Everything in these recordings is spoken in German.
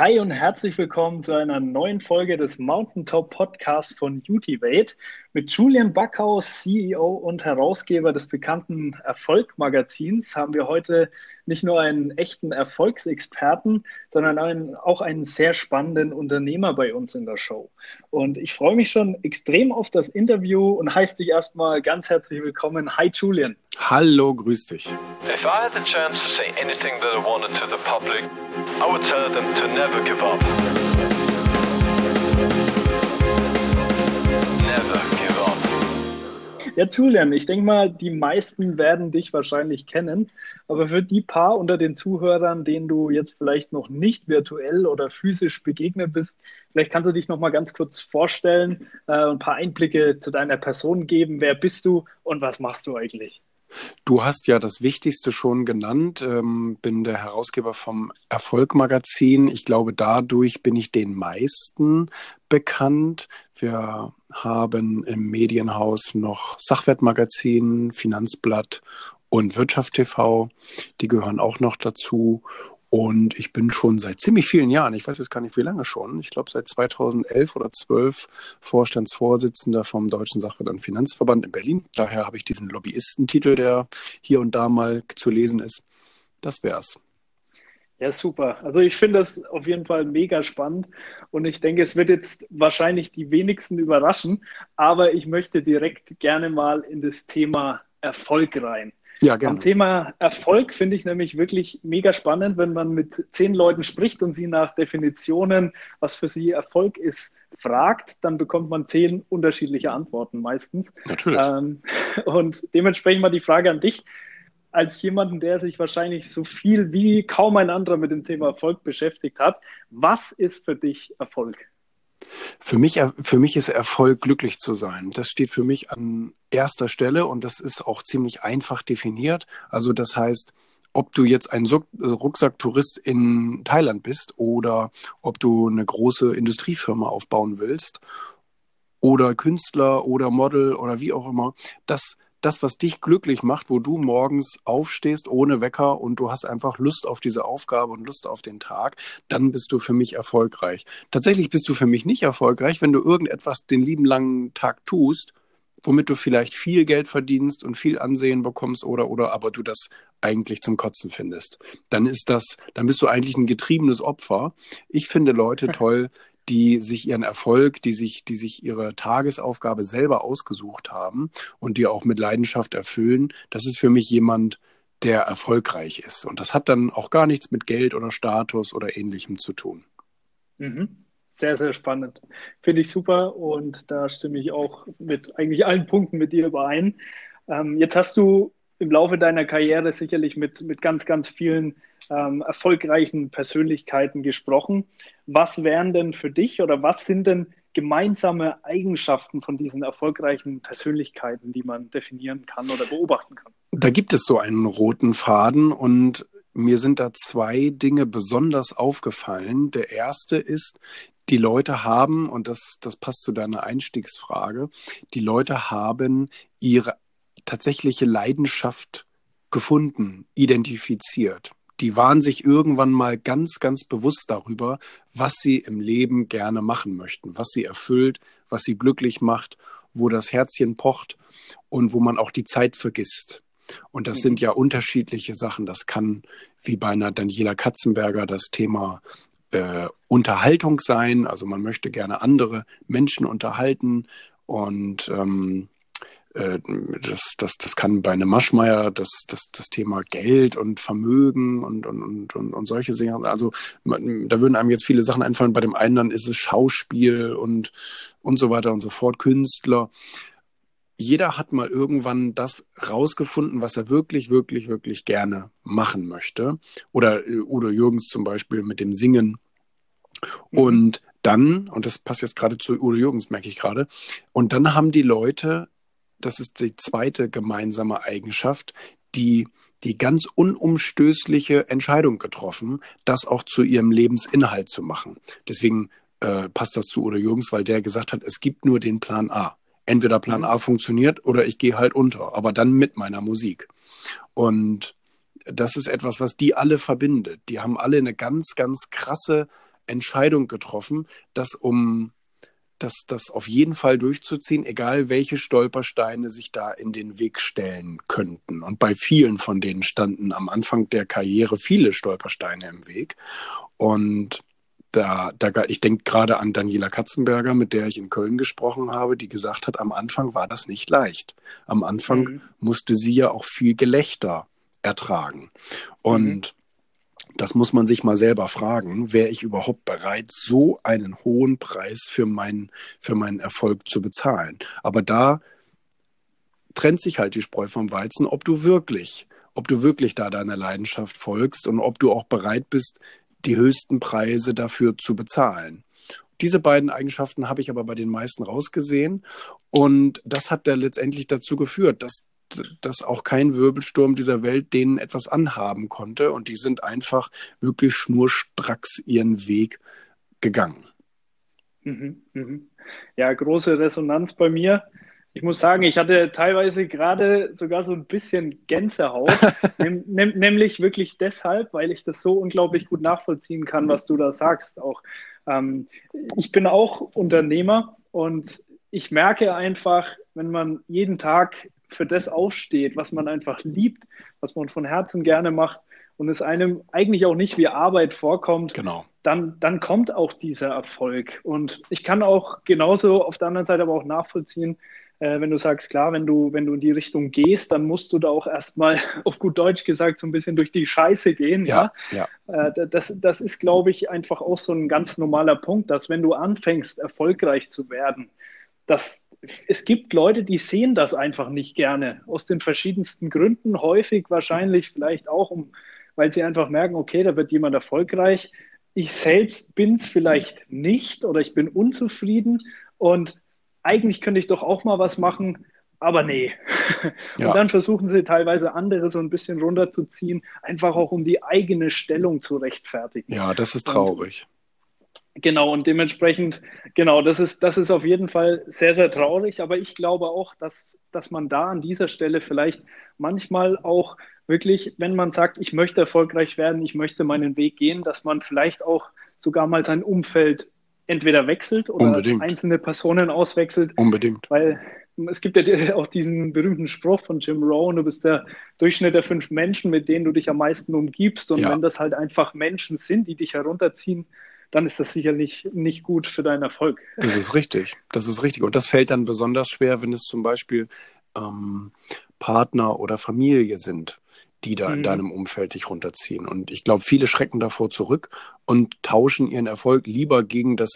Hi und herzlich willkommen zu einer neuen Folge des Mountaintop Podcasts von Utivate. Mit Julian Backhaus, CEO und Herausgeber des bekannten Erfolg-Magazins, haben wir heute nicht nur einen echten Erfolgsexperten, sondern einen, auch einen sehr spannenden Unternehmer bei uns in der Show. Und ich freue mich schon extrem auf das Interview und heiße dich erstmal ganz herzlich willkommen. Hi Julian. Hallo, grüß dich. If I had the chance to say anything that I wanted to the public, I would tell them to never give up. Ja, Julian, ich denke mal, die meisten werden dich wahrscheinlich kennen, aber für die paar unter den Zuhörern, denen du jetzt vielleicht noch nicht virtuell oder physisch begegnet bist, vielleicht kannst du dich noch mal ganz kurz vorstellen, äh, ein paar Einblicke zu deiner Person geben. Wer bist du und was machst du eigentlich? Du hast ja das Wichtigste schon genannt, ähm, bin der Herausgeber vom Erfolg-Magazin. Ich glaube, dadurch bin ich den meisten bekannt. Wir haben im Medienhaus noch Sachwertmagazin, Finanzblatt und Wirtschaft TV. Die gehören auch noch dazu. Und ich bin schon seit ziemlich vielen Jahren, ich weiß jetzt gar nicht wie lange schon, ich glaube seit 2011 oder 12 Vorstandsvorsitzender vom Deutschen Sachwert- und Finanzverband in Berlin. Daher habe ich diesen Lobbyistentitel, der hier und da mal zu lesen ist. Das wär's. Ja, super. Also ich finde das auf jeden Fall mega spannend und ich denke, es wird jetzt wahrscheinlich die wenigsten überraschen, aber ich möchte direkt gerne mal in das Thema Erfolg rein. Ja, gerne. Am Thema Erfolg finde ich nämlich wirklich mega spannend, wenn man mit zehn Leuten spricht und sie nach Definitionen, was für sie Erfolg ist, fragt, dann bekommt man zehn unterschiedliche Antworten meistens. Natürlich. Ähm, und dementsprechend mal die Frage an dich, als jemanden, der sich wahrscheinlich so viel wie kaum ein anderer mit dem Thema Erfolg beschäftigt hat. Was ist für dich Erfolg? Für mich, für mich ist Erfolg, glücklich zu sein. Das steht für mich an erster Stelle und das ist auch ziemlich einfach definiert. Also das heißt, ob du jetzt ein Rucksacktourist in Thailand bist oder ob du eine große Industriefirma aufbauen willst oder Künstler oder Model oder wie auch immer, das das, was dich glücklich macht, wo du morgens aufstehst ohne Wecker und du hast einfach Lust auf diese Aufgabe und Lust auf den Tag, dann bist du für mich erfolgreich. Tatsächlich bist du für mich nicht erfolgreich, wenn du irgendetwas den lieben langen Tag tust, womit du vielleicht viel Geld verdienst und viel Ansehen bekommst oder oder aber du das eigentlich zum Kotzen findest. Dann ist das, dann bist du eigentlich ein getriebenes Opfer. Ich finde Leute toll, die sich ihren Erfolg, die sich, die sich ihre Tagesaufgabe selber ausgesucht haben und die auch mit Leidenschaft erfüllen. Das ist für mich jemand, der erfolgreich ist. Und das hat dann auch gar nichts mit Geld oder Status oder ähnlichem zu tun. Mhm. Sehr, sehr spannend. Finde ich super und da stimme ich auch mit eigentlich allen Punkten mit dir überein. Ähm, jetzt hast du im Laufe deiner Karriere sicherlich mit, mit ganz, ganz vielen ähm, erfolgreichen Persönlichkeiten gesprochen. Was wären denn für dich oder was sind denn gemeinsame Eigenschaften von diesen erfolgreichen Persönlichkeiten, die man definieren kann oder beobachten kann? Da gibt es so einen roten Faden und mir sind da zwei Dinge besonders aufgefallen. Der erste ist, die Leute haben, und das, das passt zu deiner Einstiegsfrage, die Leute haben ihre tatsächliche Leidenschaft gefunden, identifiziert die waren sich irgendwann mal ganz, ganz bewusst darüber, was sie im Leben gerne machen möchten, was sie erfüllt, was sie glücklich macht, wo das Herzchen pocht und wo man auch die Zeit vergisst. Und das sind mhm. ja unterschiedliche Sachen. Das kann, wie bei einer Daniela Katzenberger, das Thema äh, Unterhaltung sein. Also man möchte gerne andere Menschen unterhalten und ähm, äh, das, das, das kann bei einem Maschmeier das, das, das Thema Geld und Vermögen und, und, und, und solche Sachen, also da würden einem jetzt viele Sachen einfallen. Bei dem einen dann ist es Schauspiel und, und so weiter und so fort, Künstler. Jeder hat mal irgendwann das rausgefunden, was er wirklich, wirklich, wirklich gerne machen möchte. Oder äh, Udo Jürgens zum Beispiel mit dem Singen. Mhm. Und dann, und das passt jetzt gerade zu Udo Jürgens, merke ich gerade, und dann haben die Leute das ist die zweite gemeinsame Eigenschaft, die die ganz unumstößliche Entscheidung getroffen, das auch zu ihrem Lebensinhalt zu machen. Deswegen äh, passt das zu Udo Jürgens, weil der gesagt hat, es gibt nur den Plan A. Entweder Plan A funktioniert oder ich gehe halt unter, aber dann mit meiner Musik. Und das ist etwas, was die alle verbindet. Die haben alle eine ganz, ganz krasse Entscheidung getroffen, dass um das, das auf jeden Fall durchzuziehen, egal welche Stolpersteine sich da in den Weg stellen könnten. Und bei vielen von denen standen am Anfang der Karriere viele Stolpersteine im Weg. Und da, da ich denke gerade an Daniela Katzenberger, mit der ich in Köln gesprochen habe, die gesagt hat, am Anfang war das nicht leicht. Am Anfang mhm. musste sie ja auch viel Gelächter ertragen. Und mhm. Das muss man sich mal selber fragen. Wäre ich überhaupt bereit, so einen hohen Preis für meinen, für meinen Erfolg zu bezahlen? Aber da trennt sich halt die Spreu vom Weizen, ob du wirklich, ob du wirklich da deiner Leidenschaft folgst und ob du auch bereit bist, die höchsten Preise dafür zu bezahlen. Diese beiden Eigenschaften habe ich aber bei den meisten rausgesehen und das hat da letztendlich dazu geführt, dass dass auch kein Wirbelsturm dieser Welt denen etwas anhaben konnte und die sind einfach wirklich schnurstracks ihren Weg gegangen. Mhm, mhm. Ja, große Resonanz bei mir. Ich muss sagen, ich hatte teilweise gerade sogar so ein bisschen Gänsehaut, nehm, nämlich wirklich deshalb, weil ich das so unglaublich gut nachvollziehen kann, was du da sagst. Auch ähm, ich bin auch Unternehmer und ich merke einfach, wenn man jeden Tag für das aufsteht, was man einfach liebt, was man von Herzen gerne macht und es einem eigentlich auch nicht wie Arbeit vorkommt, genau. dann, dann kommt auch dieser Erfolg. Und ich kann auch genauso auf der anderen Seite aber auch nachvollziehen, äh, wenn du sagst, klar, wenn du, wenn du in die Richtung gehst, dann musst du da auch erstmal auf gut Deutsch gesagt so ein bisschen durch die Scheiße gehen. Ja, ja. ja. Äh, das, das ist, glaube ich, einfach auch so ein ganz normaler Punkt, dass wenn du anfängst, erfolgreich zu werden, dass es gibt Leute, die sehen das einfach nicht gerne, aus den verschiedensten Gründen, häufig wahrscheinlich vielleicht auch, um, weil sie einfach merken, okay, da wird jemand erfolgreich. Ich selbst bin es vielleicht nicht oder ich bin unzufrieden und eigentlich könnte ich doch auch mal was machen, aber nee. Ja. Und dann versuchen sie teilweise andere so ein bisschen runterzuziehen, einfach auch um die eigene Stellung zu rechtfertigen. Ja, das ist traurig. Und Genau, und dementsprechend, genau, das ist, das ist auf jeden Fall sehr, sehr traurig, aber ich glaube auch, dass, dass man da an dieser Stelle vielleicht manchmal auch wirklich, wenn man sagt, ich möchte erfolgreich werden, ich möchte meinen Weg gehen, dass man vielleicht auch sogar mal sein Umfeld entweder wechselt oder Unbedingt. einzelne Personen auswechselt. Unbedingt. Weil es gibt ja auch diesen berühmten Spruch von Jim Rohn, du bist der Durchschnitt der fünf Menschen, mit denen du dich am meisten umgibst. Und ja. wenn das halt einfach Menschen sind, die dich herunterziehen, dann ist das sicherlich nicht gut für deinen Erfolg. Das ist richtig. Das ist richtig. Und das fällt dann besonders schwer, wenn es zum Beispiel ähm, Partner oder Familie sind, die da mhm. in deinem Umfeld dich runterziehen. Und ich glaube, viele schrecken davor zurück und tauschen ihren Erfolg lieber gegen das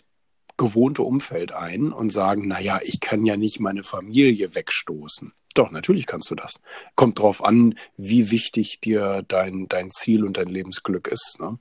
gewohnte Umfeld ein und sagen, na ja, ich kann ja nicht meine Familie wegstoßen. Doch, natürlich kannst du das. Kommt drauf an, wie wichtig dir dein, dein Ziel und dein Lebensglück ist. Ne?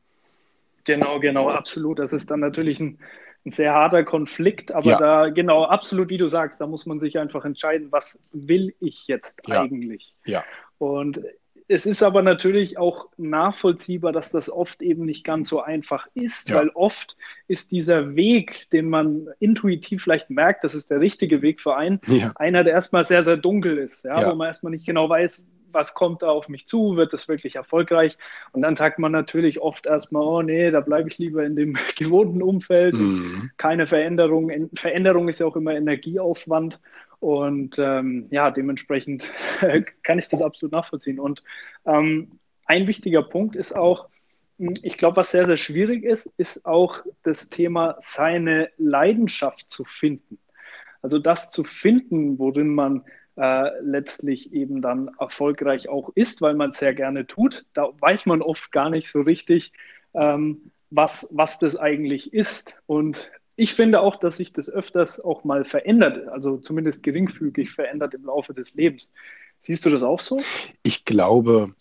Genau, genau, absolut. Das ist dann natürlich ein, ein sehr harter Konflikt, aber ja. da, genau, absolut, wie du sagst, da muss man sich einfach entscheiden, was will ich jetzt ja. eigentlich? Ja. Und es ist aber natürlich auch nachvollziehbar, dass das oft eben nicht ganz so einfach ist, ja. weil oft ist dieser Weg, den man intuitiv vielleicht merkt, das ist der richtige Weg für einen, ja. einer, der erstmal sehr, sehr dunkel ist, ja, ja. wo man erstmal nicht genau weiß, was kommt da auf mich zu, wird das wirklich erfolgreich? Und dann sagt man natürlich oft erstmal, oh nee, da bleibe ich lieber in dem gewohnten Umfeld, mhm. keine Veränderung. Veränderung ist ja auch immer Energieaufwand. Und ähm, ja, dementsprechend kann ich das absolut nachvollziehen. Und ähm, ein wichtiger Punkt ist auch, hm, ich glaube, was sehr, sehr schwierig ist, ist auch das Thema, seine Leidenschaft zu finden. Also das zu finden, worin man äh, letztlich eben dann erfolgreich auch ist, weil man es sehr gerne tut. Da weiß man oft gar nicht so richtig, ähm, was, was das eigentlich ist. Und ich finde auch, dass sich das öfters auch mal verändert, also zumindest geringfügig verändert im Laufe des Lebens. Siehst du das auch so? Ich glaube,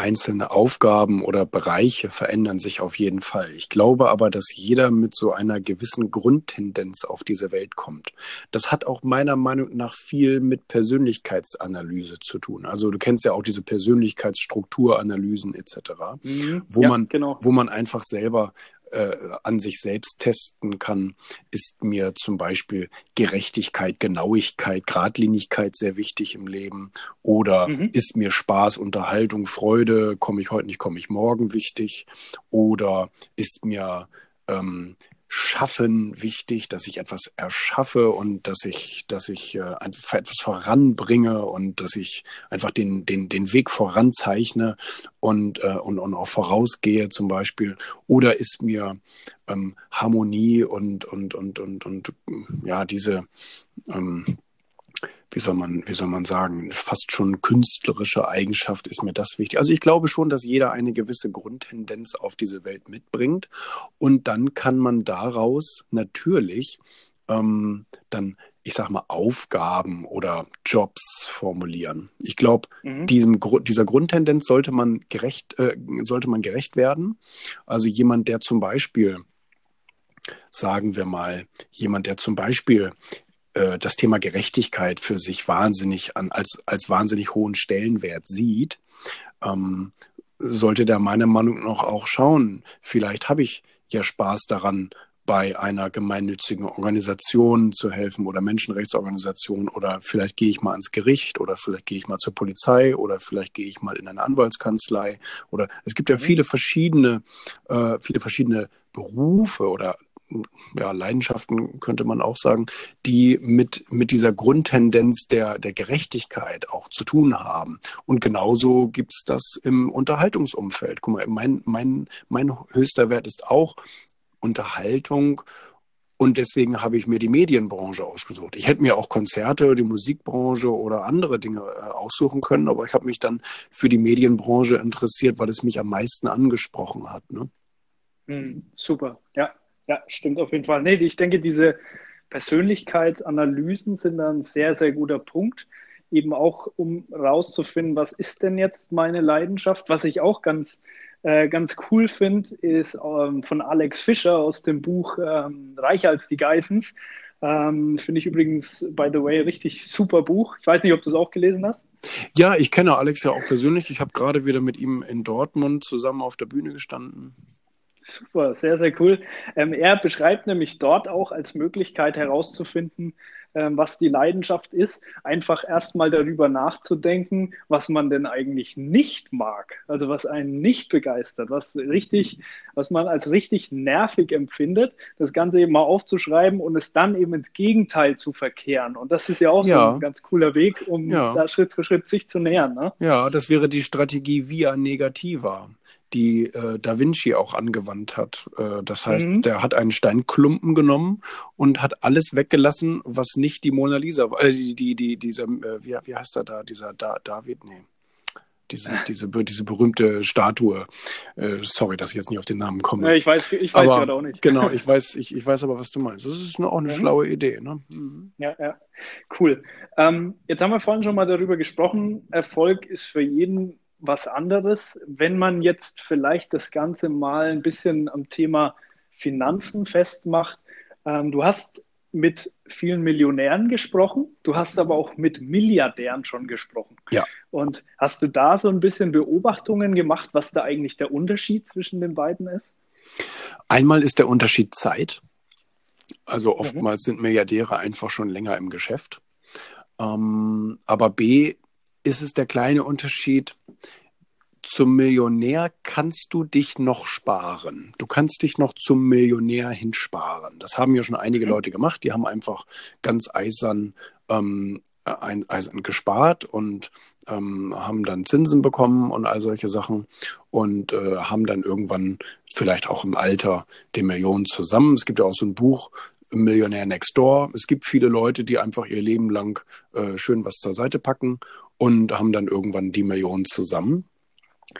einzelne Aufgaben oder Bereiche verändern sich auf jeden Fall. Ich glaube aber, dass jeder mit so einer gewissen Grundtendenz auf diese Welt kommt. Das hat auch meiner Meinung nach viel mit Persönlichkeitsanalyse zu tun. Also du kennst ja auch diese Persönlichkeitsstrukturanalysen etc., mhm. wo ja, man, genau. wo man einfach selber äh, an sich selbst testen kann, ist mir zum Beispiel Gerechtigkeit, Genauigkeit, Gradlinigkeit sehr wichtig im Leben oder mhm. ist mir Spaß, Unterhaltung, Freude, komme ich heute nicht, komme ich morgen wichtig oder ist mir ähm, Schaffen wichtig, dass ich etwas erschaffe und dass ich, dass ich äh, etwas voranbringe und dass ich einfach den, den, den Weg voranzeichne und, äh, und, und auch vorausgehe zum Beispiel. Oder ist mir ähm, Harmonie und, und, und, und, und ja, diese ähm, wie soll man, wie soll man sagen, fast schon künstlerische Eigenschaft ist mir das wichtig. Also ich glaube schon, dass jeder eine gewisse Grundtendenz auf diese Welt mitbringt und dann kann man daraus natürlich ähm, dann ich sag mal, Aufgaben oder Jobs formulieren. Ich glaube, mhm. diesem dieser Grundtendenz sollte man gerecht, äh, sollte man gerecht werden. Also jemand, der zum Beispiel, sagen wir mal, jemand, der zum Beispiel äh, das Thema Gerechtigkeit für sich wahnsinnig an, als, als wahnsinnig hohen Stellenwert sieht, ähm, sollte der meiner Meinung nach auch schauen, vielleicht habe ich ja Spaß daran, bei einer gemeinnützigen Organisation zu helfen oder Menschenrechtsorganisation oder vielleicht gehe ich mal ans Gericht oder vielleicht gehe ich mal zur Polizei oder vielleicht gehe ich mal in eine Anwaltskanzlei oder es gibt ja mhm. viele verschiedene, äh, viele verschiedene Berufe oder ja, Leidenschaften könnte man auch sagen, die mit, mit dieser Grundtendenz der, der Gerechtigkeit auch zu tun haben. Und genauso gibt's das im Unterhaltungsumfeld. Guck mal, mein, mein, mein höchster Wert ist auch Unterhaltung. Und deswegen habe ich mir die Medienbranche ausgesucht. Ich hätte mir auch Konzerte, die Musikbranche oder andere Dinge äh, aussuchen können, aber ich habe mich dann für die Medienbranche interessiert, weil es mich am meisten angesprochen hat. Ne? Hm, super, ja. Ja, stimmt auf jeden Fall. Nee, ich denke, diese Persönlichkeitsanalysen sind ein sehr, sehr guter Punkt. Eben auch, um rauszufinden, was ist denn jetzt meine Leidenschaft? Was ich auch ganz, äh, ganz cool finde, ist ähm, von Alex Fischer aus dem Buch ähm, Reicher als die Geissens. Ähm, finde ich übrigens, by the way, richtig super Buch. Ich weiß nicht, ob du es auch gelesen hast. Ja, ich kenne Alex ja auch persönlich. Ich habe gerade wieder mit ihm in Dortmund zusammen auf der Bühne gestanden. Super, sehr, sehr cool. Ähm, er beschreibt nämlich dort auch als Möglichkeit herauszufinden, ähm, was die Leidenschaft ist, einfach erstmal darüber nachzudenken, was man denn eigentlich nicht mag, also was einen nicht begeistert, was richtig, was man als richtig nervig empfindet, das Ganze eben mal aufzuschreiben und es dann eben ins Gegenteil zu verkehren. Und das ist ja auch ja. so ein ganz cooler Weg, um ja. da Schritt für Schritt sich zu nähern. Ne? Ja, das wäre die Strategie via Negativa die äh, Da Vinci auch angewandt hat. Äh, das heißt, mhm. der hat einen Steinklumpen genommen und hat alles weggelassen, was nicht die Mona Lisa war. Äh, die, die, die, dieser, äh, wie, wie heißt er da? Dieser da, David? Nee. Diese, diese, diese berühmte Statue. Äh, sorry, dass ich jetzt nicht auf den Namen komme. Ja, ich weiß, ich weiß gerade auch nicht. Genau, ich weiß, ich, ich weiß aber, was du meinst. Das ist auch eine mhm. schlaue Idee. Ne? Mhm. Ja, ja. Cool. Ähm, jetzt haben wir vorhin schon mal darüber gesprochen. Erfolg ist für jeden was anderes. Wenn man jetzt vielleicht das Ganze mal ein bisschen am Thema Finanzen festmacht, ähm, du hast mit vielen Millionären gesprochen, du hast aber auch mit Milliardären schon gesprochen. Ja. Und hast du da so ein bisschen Beobachtungen gemacht, was da eigentlich der Unterschied zwischen den beiden ist? Einmal ist der Unterschied Zeit. Also mhm. oftmals mhm. sind Milliardäre einfach schon länger im Geschäft. Ähm, aber B ist es der kleine Unterschied, zum Millionär kannst du dich noch sparen. Du kannst dich noch zum Millionär hinsparen. Das haben ja schon einige mhm. Leute gemacht. Die haben einfach ganz eisern, ähm, eisern gespart und ähm, haben dann Zinsen bekommen und all solche Sachen und äh, haben dann irgendwann vielleicht auch im Alter die Millionen zusammen. Es gibt ja auch so ein Buch, Millionär Next Door. Es gibt viele Leute, die einfach ihr Leben lang äh, schön was zur Seite packen und haben dann irgendwann die Millionen zusammen.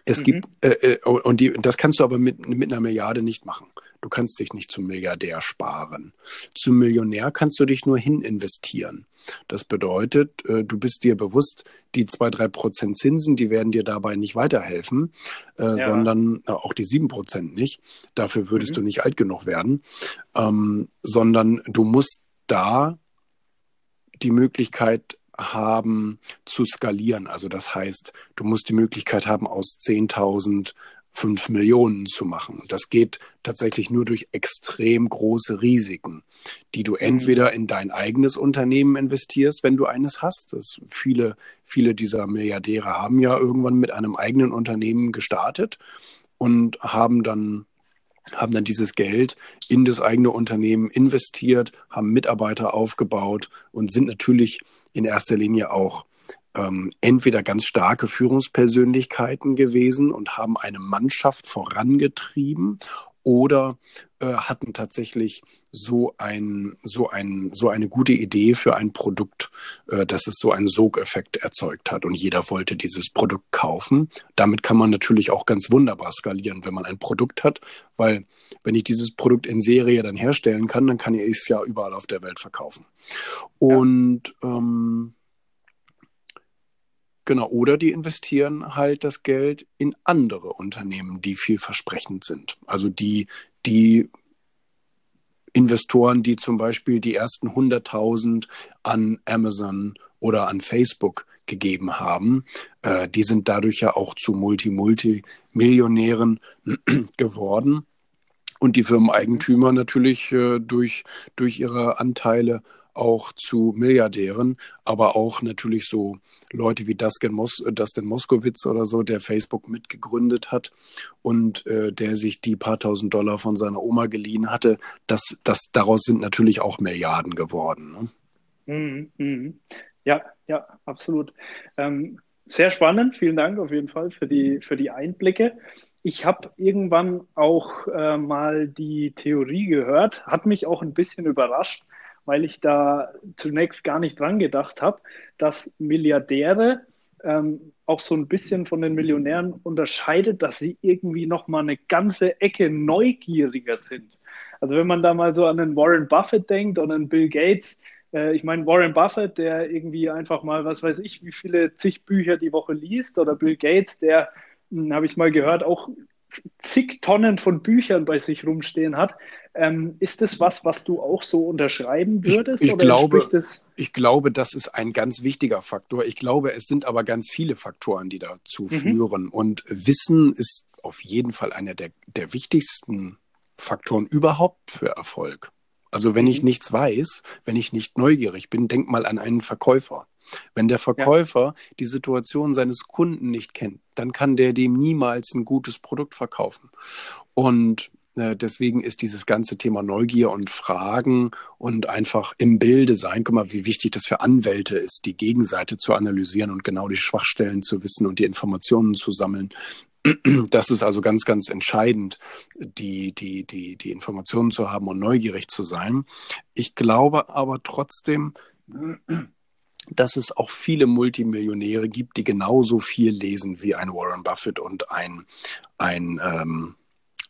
Es mhm. gibt, äh, äh, und die, das kannst du aber mit, mit einer Milliarde nicht machen. Du kannst dich nicht zum Milliardär sparen. Zum Millionär kannst du dich nur hin investieren. Das bedeutet, äh, du bist dir bewusst, die zwei, drei Prozent Zinsen, die werden dir dabei nicht weiterhelfen, äh, ja. sondern äh, auch die sieben Prozent nicht. Dafür würdest mhm. du nicht alt genug werden, ähm, sondern du musst da die Möglichkeit haben zu skalieren. Also das heißt, du musst die Möglichkeit haben, aus 10.000 5 Millionen zu machen. Das geht tatsächlich nur durch extrem große Risiken, die du mhm. entweder in dein eigenes Unternehmen investierst, wenn du eines hast. Das viele, viele dieser Milliardäre haben ja irgendwann mit einem eigenen Unternehmen gestartet und haben dann haben dann dieses Geld in das eigene Unternehmen investiert, haben Mitarbeiter aufgebaut und sind natürlich in erster Linie auch ähm, entweder ganz starke Führungspersönlichkeiten gewesen und haben eine Mannschaft vorangetrieben oder äh, hatten tatsächlich so ein so ein so eine gute Idee für ein Produkt, äh, dass es so einen Sogeffekt erzeugt hat und jeder wollte dieses Produkt kaufen. Damit kann man natürlich auch ganz wunderbar skalieren, wenn man ein Produkt hat, weil wenn ich dieses Produkt in Serie dann herstellen kann, dann kann ich es ja überall auf der Welt verkaufen. Und ja. ähm, Genau, oder die investieren halt das Geld in andere Unternehmen, die vielversprechend sind. Also die, die Investoren, die zum Beispiel die ersten 100.000 an Amazon oder an Facebook gegeben haben, äh, die sind dadurch ja auch zu Multi-Multi-Millionären geworden. Und die Firmeneigentümer natürlich äh, durch, durch ihre Anteile auch zu Milliardären, aber auch natürlich so Leute wie Dustin, Mos Dustin Moskowitz oder so, der Facebook mitgegründet hat und äh, der sich die paar tausend Dollar von seiner Oma geliehen hatte. Das, das, daraus sind natürlich auch Milliarden geworden. Ne? Mhm, mh. Ja, ja, absolut. Ähm, sehr spannend. Vielen Dank auf jeden Fall für die, für die Einblicke. Ich habe irgendwann auch äh, mal die Theorie gehört, hat mich auch ein bisschen überrascht, weil ich da zunächst gar nicht dran gedacht habe, dass Milliardäre ähm, auch so ein bisschen von den Millionären unterscheidet, dass sie irgendwie noch mal eine ganze Ecke neugieriger sind. Also wenn man da mal so an den Warren Buffett denkt und an Bill Gates, äh, ich meine Warren Buffett, der irgendwie einfach mal, was weiß ich, wie viele zig Bücher die Woche liest, oder Bill Gates, der, hm, habe ich mal gehört, auch zig Tonnen von Büchern bei sich rumstehen hat. Ähm, ist das was, was du auch so unterschreiben würdest? Ich, ich glaube, ich glaube, das ist ein ganz wichtiger Faktor. Ich glaube, es sind aber ganz viele Faktoren, die dazu mhm. führen. Und Wissen ist auf jeden Fall einer der, der wichtigsten Faktoren überhaupt für Erfolg. Also wenn ich mhm. nichts weiß, wenn ich nicht neugierig bin, denk mal an einen Verkäufer. Wenn der Verkäufer ja. die Situation seines Kunden nicht kennt, dann kann der dem niemals ein gutes Produkt verkaufen. Und äh, deswegen ist dieses ganze Thema Neugier und Fragen und einfach im Bilde sein, guck mal, wie wichtig das für Anwälte ist, die Gegenseite zu analysieren und genau die Schwachstellen zu wissen und die Informationen zu sammeln. Das ist also ganz, ganz entscheidend, die, die, die, die Informationen zu haben und neugierig zu sein. Ich glaube aber trotzdem, dass es auch viele Multimillionäre gibt, die genauso viel lesen wie ein Warren Buffett und ein, ein ähm,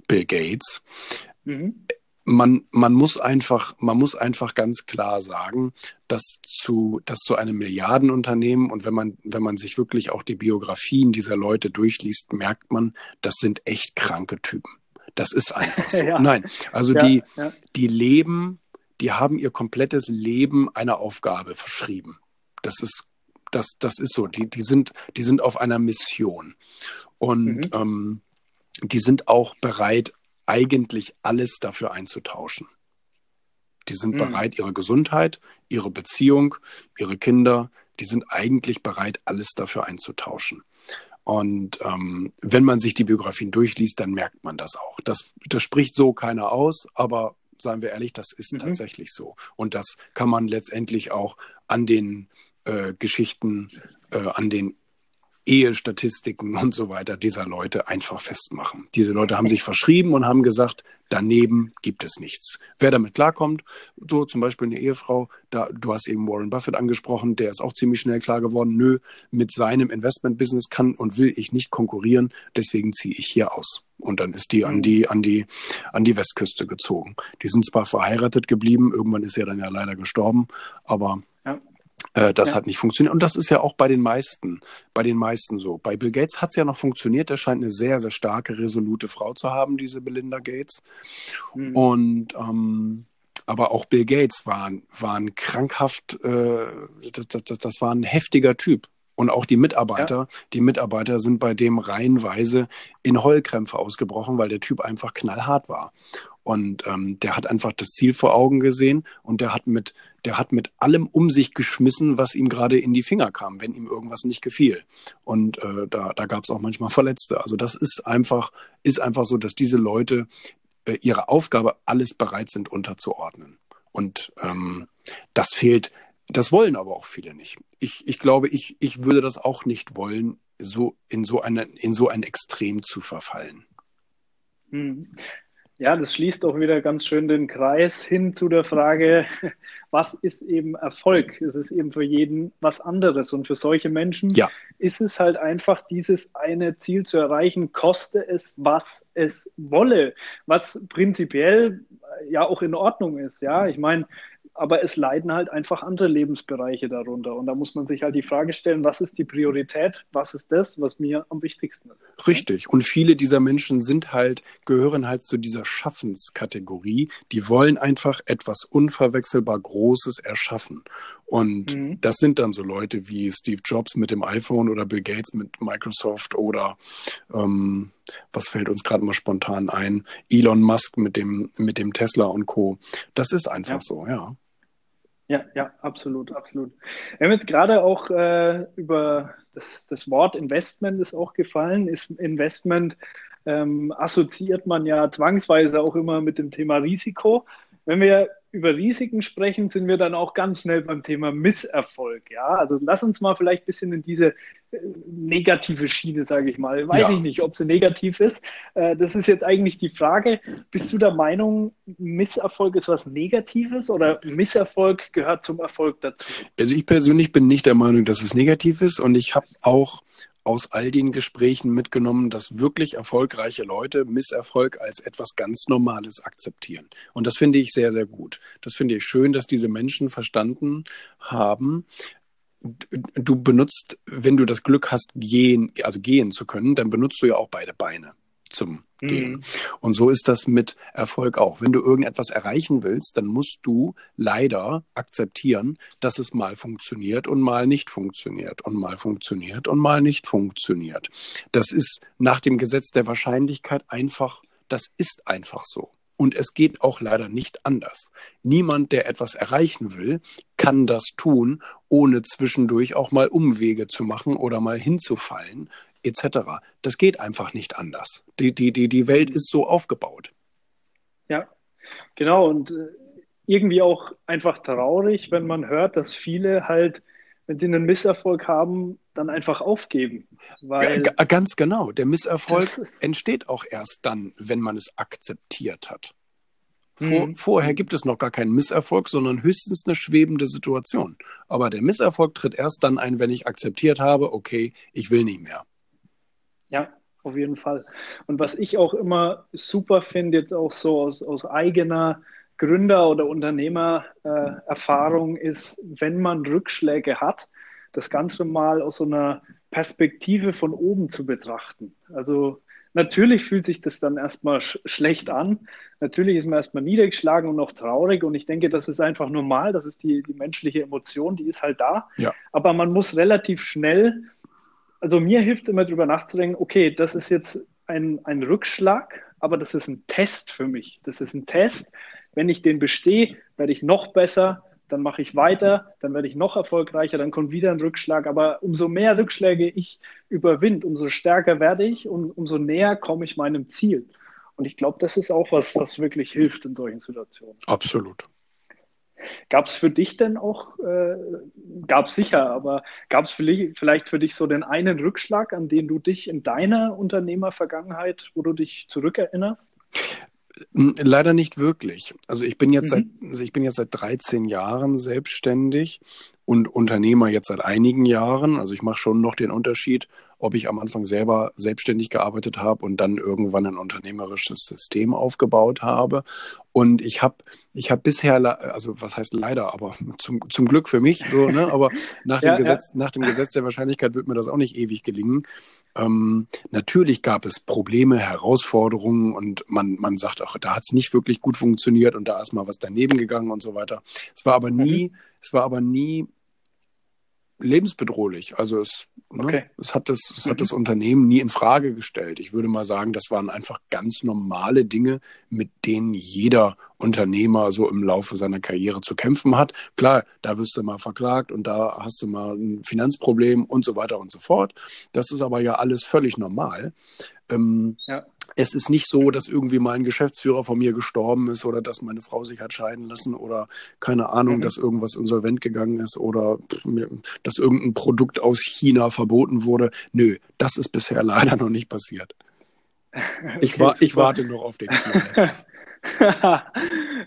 Bill Gates. Mhm. Man, man muss einfach, man muss einfach ganz klar sagen, dass zu, dass zu einem Milliardenunternehmen und wenn man, wenn man sich wirklich auch die Biografien dieser Leute durchliest, merkt man, das sind echt kranke Typen. Das ist einfach so. ja. Nein, also ja, die, ja. die leben, die haben ihr komplettes Leben einer Aufgabe verschrieben. Das ist, das, das ist so. Die, die, sind, die sind auf einer Mission. Und mhm. ähm, die sind auch bereit, eigentlich alles dafür einzutauschen. Die sind mhm. bereit, ihre Gesundheit, ihre Beziehung, ihre Kinder, die sind eigentlich bereit, alles dafür einzutauschen. Und ähm, wenn man sich die Biografien durchliest, dann merkt man das auch. Das, das spricht so keiner aus, aber seien wir ehrlich, das ist mhm. tatsächlich so. Und das kann man letztendlich auch an den äh, Geschichten, äh, an den Ehestatistiken und so weiter dieser Leute einfach festmachen. Diese Leute haben sich verschrieben und haben gesagt, daneben gibt es nichts. Wer damit klarkommt, so zum Beispiel eine Ehefrau, da, du hast eben Warren Buffett angesprochen, der ist auch ziemlich schnell klar geworden, nö, mit seinem Investment-Business kann und will ich nicht konkurrieren, deswegen ziehe ich hier aus. Und dann ist die an die, an die, an die Westküste gezogen. Die sind zwar verheiratet geblieben, irgendwann ist er dann ja leider gestorben, aber. Äh, das ja. hat nicht funktioniert. Und das ist ja auch bei den meisten, bei den meisten so. Bei Bill Gates hat es ja noch funktioniert. Er scheint eine sehr, sehr starke, resolute Frau zu haben, diese Belinda Gates. Mhm. Und ähm, aber auch Bill Gates war, war ein krankhaft, äh, das, das, das war ein heftiger Typ. Und auch die Mitarbeiter, ja. die Mitarbeiter sind bei dem reihenweise in Heulkrämpfe ausgebrochen, weil der Typ einfach knallhart war. Und ähm, der hat einfach das Ziel vor Augen gesehen und der hat mit, der hat mit allem um sich geschmissen, was ihm gerade in die Finger kam, wenn ihm irgendwas nicht gefiel. Und äh, da, da gab es auch manchmal Verletzte. Also das ist einfach, ist einfach so, dass diese Leute äh, ihrer Aufgabe alles bereit sind unterzuordnen. Und ähm, das fehlt, das wollen aber auch viele nicht. Ich, ich glaube, ich, ich würde das auch nicht wollen, so in so eine, in so ein Extrem zu verfallen. Hm. Ja, das schließt auch wieder ganz schön den Kreis hin zu der Frage, was ist eben Erfolg? Es ist eben für jeden was anderes. Und für solche Menschen ja. ist es halt einfach dieses eine Ziel zu erreichen, koste es, was es wolle, was prinzipiell ja auch in Ordnung ist. Ja, ich meine, aber es leiden halt einfach andere Lebensbereiche darunter. Und da muss man sich halt die Frage stellen, was ist die Priorität? Was ist das, was mir am wichtigsten ist? Richtig. Und viele dieser Menschen sind halt, gehören halt zu dieser Schaffenskategorie. Die wollen einfach etwas unverwechselbar Großes erschaffen. Und mhm. das sind dann so Leute wie Steve Jobs mit dem iPhone oder Bill Gates mit Microsoft oder ähm, was fällt uns gerade mal spontan ein, Elon Musk mit dem, mit dem Tesla und Co. Das ist einfach ja. so, ja. Ja, ja, absolut, absolut. Wir haben jetzt gerade auch äh, über das, das Wort Investment ist auch gefallen. Ist Investment ähm, assoziiert man ja zwangsweise auch immer mit dem Thema Risiko. Wenn wir über Risiken sprechen, sind wir dann auch ganz schnell beim Thema Misserfolg. Ja, also lass uns mal vielleicht ein bisschen in diese äh, negative Schiene, sage ich mal. Weiß ja. ich nicht, ob sie negativ ist. Äh, das ist jetzt eigentlich die Frage. Bist du der Meinung, Misserfolg ist was Negatives oder Misserfolg gehört zum Erfolg dazu? Also ich persönlich bin nicht der Meinung, dass es negativ ist und ich habe auch aus all den Gesprächen mitgenommen, dass wirklich erfolgreiche Leute Misserfolg als etwas ganz Normales akzeptieren. Und das finde ich sehr, sehr gut. Das finde ich schön, dass diese Menschen verstanden haben, du benutzt, wenn du das Glück hast, gehen, also gehen zu können, dann benutzt du ja auch beide Beine zum Gehen. Mhm. Und so ist das mit Erfolg auch. Wenn du irgendetwas erreichen willst, dann musst du leider akzeptieren, dass es mal funktioniert und mal nicht funktioniert und mal funktioniert und mal nicht funktioniert. Das ist nach dem Gesetz der Wahrscheinlichkeit einfach, das ist einfach so. Und es geht auch leider nicht anders. Niemand, der etwas erreichen will, kann das tun, ohne zwischendurch auch mal Umwege zu machen oder mal hinzufallen etc. Das geht einfach nicht anders. Die, die, die, die Welt ist so aufgebaut. Ja, genau. Und äh, irgendwie auch einfach traurig, wenn man hört, dass viele halt, wenn sie einen Misserfolg haben, dann einfach aufgeben. Weil ja, ganz genau. Der Misserfolg entsteht auch erst dann, wenn man es akzeptiert hat. Vor, mhm. Vorher gibt es noch gar keinen Misserfolg, sondern höchstens eine schwebende Situation. Aber der Misserfolg tritt erst dann ein, wenn ich akzeptiert habe, okay, ich will nicht mehr. Ja, auf jeden Fall. Und was ich auch immer super finde, jetzt auch so aus, aus eigener Gründer- oder Unternehmererfahrung, äh, ist, wenn man Rückschläge hat, das Ganze mal aus so einer Perspektive von oben zu betrachten. Also natürlich fühlt sich das dann erstmal sch schlecht an. Natürlich ist man erstmal niedergeschlagen und noch traurig. Und ich denke, das ist einfach normal. Das ist die, die menschliche Emotion, die ist halt da. Ja. Aber man muss relativ schnell also mir hilft immer drüber nachzudenken, okay, das ist jetzt ein, ein Rückschlag, aber das ist ein Test für mich. Das ist ein Test. Wenn ich den bestehe, werde ich noch besser, dann mache ich weiter, dann werde ich noch erfolgreicher, dann kommt wieder ein Rückschlag. Aber umso mehr Rückschläge ich überwinde, umso stärker werde ich und umso näher komme ich meinem Ziel. Und ich glaube, das ist auch was, was wirklich hilft in solchen Situationen. Absolut. Gab es für dich denn auch, äh, gab es sicher, aber gab es vielleicht für dich so den einen Rückschlag, an den du dich in deiner Unternehmervergangenheit, wo du dich zurückerinnerst? Leider nicht wirklich. Also ich bin jetzt mhm. seit, also ich bin jetzt seit 13 Jahren selbstständig und Unternehmer jetzt seit einigen Jahren. Also ich mache schon noch den Unterschied, ob ich am Anfang selber selbstständig gearbeitet habe und dann irgendwann ein unternehmerisches System aufgebaut habe. Und ich habe ich hab bisher, also was heißt leider, aber zum, zum Glück für mich, so, ne? aber nach dem, ja, Gesetz, ja. nach dem Gesetz der Wahrscheinlichkeit wird mir das auch nicht ewig gelingen. Ähm, natürlich gab es Probleme, Herausforderungen und man, man sagt auch, da hat es nicht wirklich gut funktioniert und da ist mal was daneben gegangen und so weiter. Es war aber nie, mhm. es war aber nie lebensbedrohlich. Also es, okay. ne, es, hat das, es mhm. hat das Unternehmen nie in Frage gestellt. Ich würde mal sagen, das waren einfach ganz normale Dinge, mit denen jeder Unternehmer so im Laufe seiner Karriere zu kämpfen hat. Klar, da wirst du mal verklagt und da hast du mal ein Finanzproblem und so weiter und so fort. Das ist aber ja alles völlig normal. Ähm, ja es ist nicht so, dass irgendwie mal ein Geschäftsführer von mir gestorben ist oder dass meine Frau sich hat scheiden lassen oder keine Ahnung, mhm. dass irgendwas insolvent gegangen ist oder dass irgendein Produkt aus China verboten wurde. Nö, das ist bisher leider noch nicht passiert. Ich, okay, wa ich warte noch auf den Knall.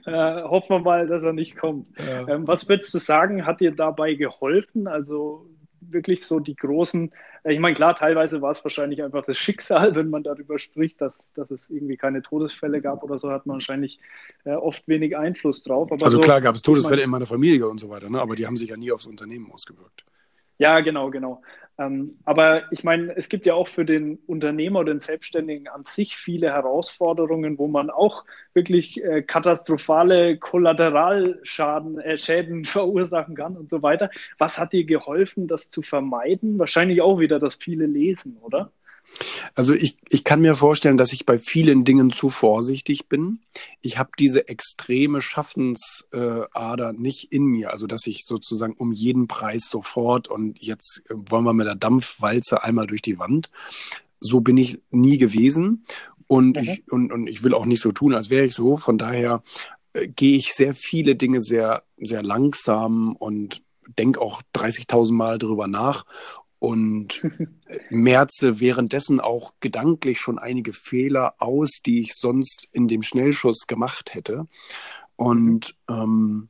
äh, hoffen wir mal, dass er nicht kommt. Ja. Ähm, was würdest du sagen, hat dir dabei geholfen? Also wirklich so die großen, ich meine, klar, teilweise war es wahrscheinlich einfach das Schicksal, wenn man darüber spricht, dass, dass es irgendwie keine Todesfälle gab oder so, hat man wahrscheinlich äh, oft wenig Einfluss drauf. Aber also so, klar gab es Todesfälle ich mein, in meiner Familie und so weiter, ne? aber die haben sich ja nie aufs Unternehmen ausgewirkt. Ja, genau, genau. Ähm, aber ich meine, es gibt ja auch für den Unternehmer oder den Selbstständigen an sich viele Herausforderungen, wo man auch wirklich äh, katastrophale Kollateralschaden, äh, Schäden verursachen kann und so weiter. Was hat dir geholfen, das zu vermeiden? Wahrscheinlich auch wieder, dass viele lesen, oder? Also ich, ich kann mir vorstellen, dass ich bei vielen Dingen zu vorsichtig bin. Ich habe diese extreme Schaffensader äh, nicht in mir, also dass ich sozusagen um jeden Preis sofort und jetzt wollen wir mit der Dampfwalze einmal durch die Wand. So bin ich nie gewesen und, mhm. ich, und, und ich will auch nicht so tun, als wäre ich so. Von daher äh, gehe ich sehr viele Dinge sehr, sehr langsam und denke auch 30.000 Mal drüber nach und merze währenddessen auch gedanklich schon einige Fehler aus, die ich sonst in dem Schnellschuss gemacht hätte. Und ähm,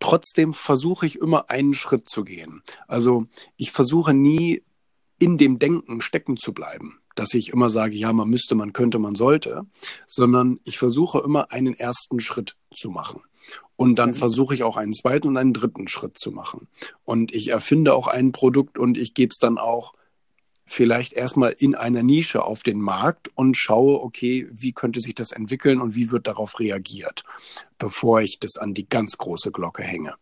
trotzdem versuche ich immer einen Schritt zu gehen. Also ich versuche nie in dem Denken stecken zu bleiben, dass ich immer sage, ja, man müsste, man könnte, man sollte, sondern ich versuche immer einen ersten Schritt zu machen. Und dann mhm. versuche ich auch einen zweiten und einen dritten Schritt zu machen. Und ich erfinde auch ein Produkt und ich gebe es dann auch vielleicht erstmal in einer Nische auf den Markt und schaue, okay, wie könnte sich das entwickeln und wie wird darauf reagiert, bevor ich das an die ganz große Glocke hänge.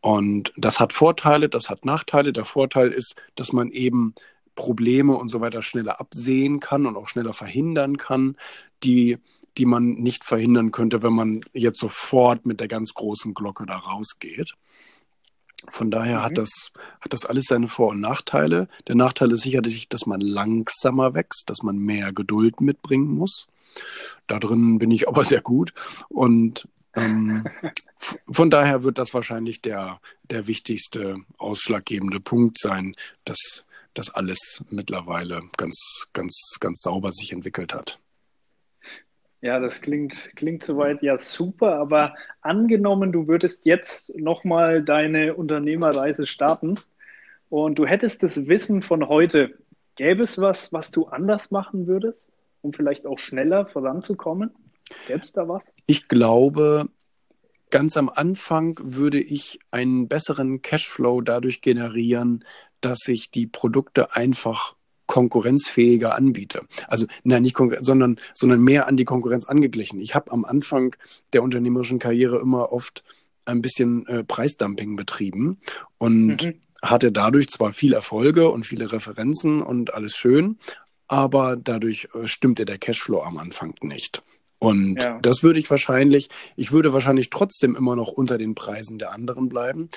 Und das hat Vorteile, das hat Nachteile. Der Vorteil ist, dass man eben Probleme und so weiter schneller absehen kann und auch schneller verhindern kann, die die man nicht verhindern könnte, wenn man jetzt sofort mit der ganz großen Glocke da rausgeht. Von daher mhm. hat das, hat das alles seine Vor- und Nachteile. Der Nachteil ist sicherlich, dass man langsamer wächst, dass man mehr Geduld mitbringen muss. Da drin bin ich aber sehr gut. Und ähm, von daher wird das wahrscheinlich der, der wichtigste ausschlaggebende Punkt sein, dass das alles mittlerweile ganz, ganz, ganz sauber sich entwickelt hat. Ja, das klingt, klingt soweit ja super, aber angenommen, du würdest jetzt nochmal deine Unternehmerreise starten und du hättest das Wissen von heute. Gäbe es was, was du anders machen würdest, um vielleicht auch schneller voranzukommen? Gäbe es da was? Ich glaube, ganz am Anfang würde ich einen besseren Cashflow dadurch generieren, dass ich die Produkte einfach konkurrenzfähiger anbiete. Also nein, nicht sondern sondern mehr an die Konkurrenz angeglichen. Ich habe am Anfang der unternehmerischen Karriere immer oft ein bisschen äh, Preisdumping betrieben und mhm. hatte dadurch zwar viel Erfolge und viele Referenzen und alles schön, aber dadurch äh, stimmte der Cashflow am Anfang nicht. Und ja. das würde ich wahrscheinlich, ich würde wahrscheinlich trotzdem immer noch unter den Preisen der anderen bleiben,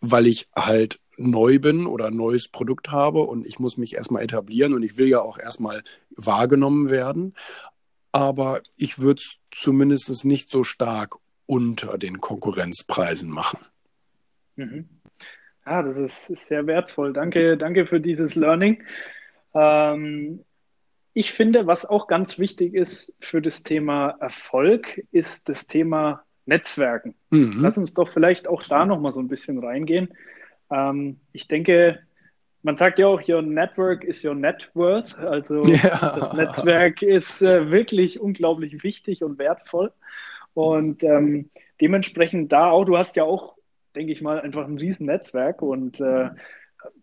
weil ich halt neu bin oder ein neues Produkt habe und ich muss mich erstmal etablieren und ich will ja auch erstmal wahrgenommen werden. Aber ich würde es zumindest nicht so stark unter den Konkurrenzpreisen machen. Mhm. Ja, das ist, ist, sehr wertvoll. Danke, danke für dieses Learning. Ähm, ich finde, was auch ganz wichtig ist für das Thema Erfolg, ist das Thema Netzwerken. Mhm. Lass uns doch vielleicht auch da nochmal so ein bisschen reingehen. Ähm, ich denke, man sagt ja auch, your network is your net worth. Also ja. das Netzwerk ist äh, wirklich unglaublich wichtig und wertvoll. Und ähm, dementsprechend da auch, du hast ja auch, denke ich mal, einfach ein riesen Netzwerk und äh,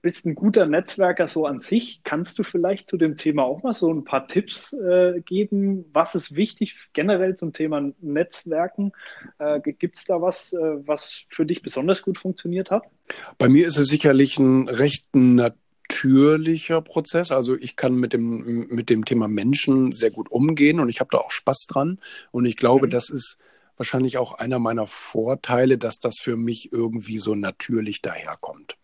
bist ein guter Netzwerker so an sich. Kannst du vielleicht zu dem Thema auch mal so ein paar Tipps äh, geben? Was ist wichtig generell zum Thema Netzwerken? Äh, Gibt es da was, äh, was für dich besonders gut funktioniert hat? Bei mir ist es sicherlich ein recht natürlicher Prozess. Also ich kann mit dem, mit dem Thema Menschen sehr gut umgehen und ich habe da auch Spaß dran. Und ich glaube, mhm. das ist wahrscheinlich auch einer meiner Vorteile, dass das für mich irgendwie so natürlich daherkommt.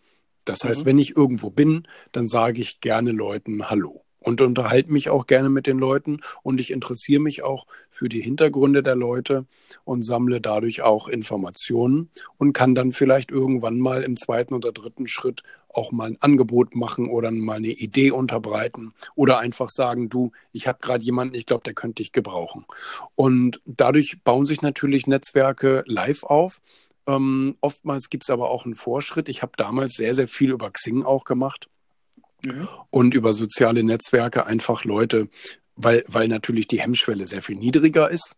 Das heißt, mhm. wenn ich irgendwo bin, dann sage ich gerne Leuten Hallo und unterhalte mich auch gerne mit den Leuten und ich interessiere mich auch für die Hintergründe der Leute und sammle dadurch auch Informationen und kann dann vielleicht irgendwann mal im zweiten oder dritten Schritt auch mal ein Angebot machen oder mal eine Idee unterbreiten oder einfach sagen, du, ich habe gerade jemanden, ich glaube, der könnte dich gebrauchen. Und dadurch bauen sich natürlich Netzwerke live auf. Ähm, oftmals gibt es aber auch einen Vorschritt. Ich habe damals sehr, sehr viel über Xing auch gemacht mhm. und über soziale Netzwerke einfach Leute, weil, weil natürlich die Hemmschwelle sehr viel niedriger ist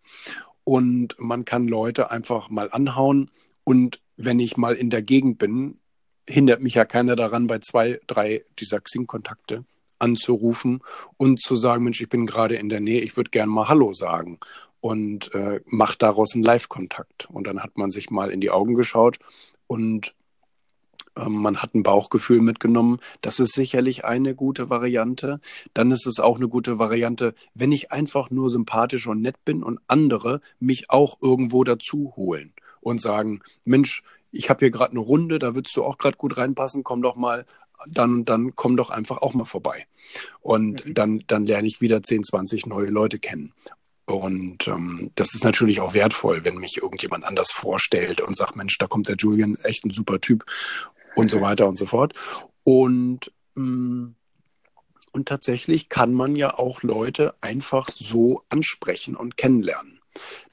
und man kann Leute einfach mal anhauen und wenn ich mal in der Gegend bin, hindert mich ja keiner daran, bei zwei, drei dieser Xing-Kontakte anzurufen und zu sagen, Mensch, ich bin gerade in der Nähe, ich würde gern mal Hallo sagen und äh, macht daraus einen Live-Kontakt. Und dann hat man sich mal in die Augen geschaut und ähm, man hat ein Bauchgefühl mitgenommen. Das ist sicherlich eine gute Variante. Dann ist es auch eine gute Variante, wenn ich einfach nur sympathisch und nett bin und andere mich auch irgendwo dazu holen und sagen, Mensch, ich habe hier gerade eine Runde, da würdest du auch gerade gut reinpassen, komm doch mal, dann, dann komm doch einfach auch mal vorbei. Und mhm. dann, dann lerne ich wieder 10, 20 neue Leute kennen. Und ähm, das ist natürlich auch wertvoll, wenn mich irgendjemand anders vorstellt und sagt, Mensch, da kommt der Julian, echt ein super Typ und so weiter und so fort. Und, ähm, und tatsächlich kann man ja auch Leute einfach so ansprechen und kennenlernen.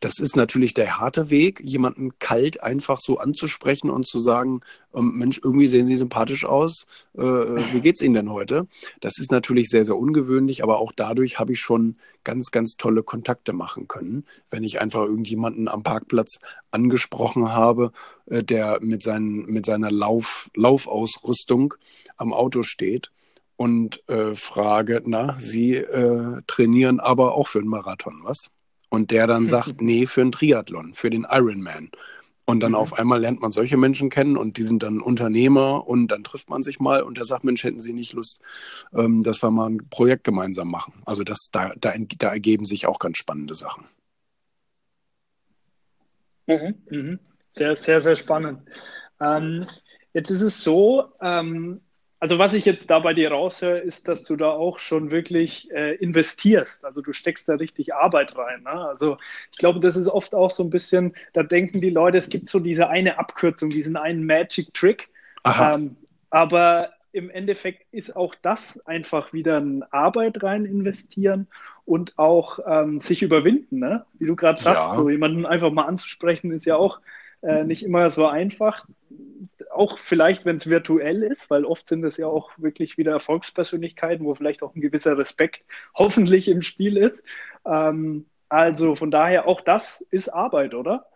Das ist natürlich der harte Weg, jemanden kalt einfach so anzusprechen und zu sagen, ähm, Mensch, irgendwie sehen Sie sympathisch aus. Äh, wie geht's Ihnen denn heute? Das ist natürlich sehr, sehr ungewöhnlich, aber auch dadurch habe ich schon ganz, ganz tolle Kontakte machen können, wenn ich einfach irgendjemanden am Parkplatz angesprochen habe, äh, der mit, seinen, mit seiner Lauf, Laufausrüstung am Auto steht und äh, frage, na, Sie äh, trainieren aber auch für einen Marathon, was? Und der dann sagt, nee, für einen Triathlon, für den Ironman. Und dann mhm. auf einmal lernt man solche Menschen kennen und die sind dann Unternehmer und dann trifft man sich mal und der sagt, Mensch, hätten Sie nicht Lust, ähm, dass wir mal ein Projekt gemeinsam machen. Also das, da, da, da ergeben sich auch ganz spannende Sachen. Mhm. Mhm. Sehr, sehr, sehr spannend. Ähm, jetzt ist es so, ähm, also was ich jetzt da bei dir raushöre, ist, dass du da auch schon wirklich äh, investierst. Also du steckst da richtig Arbeit rein. Ne? Also ich glaube, das ist oft auch so ein bisschen, da denken die Leute, es gibt so diese eine Abkürzung, diesen einen Magic Trick. Ähm, aber im Endeffekt ist auch das einfach wieder ein Arbeit rein investieren und auch ähm, sich überwinden. Ne? Wie du gerade sagst, ja. so jemanden einfach mal anzusprechen, ist ja auch äh, nicht immer so einfach auch vielleicht, wenn es virtuell ist, weil oft sind es ja auch wirklich wieder Erfolgspersönlichkeiten, wo vielleicht auch ein gewisser Respekt hoffentlich im Spiel ist. Ähm, also von daher, auch das ist Arbeit, oder?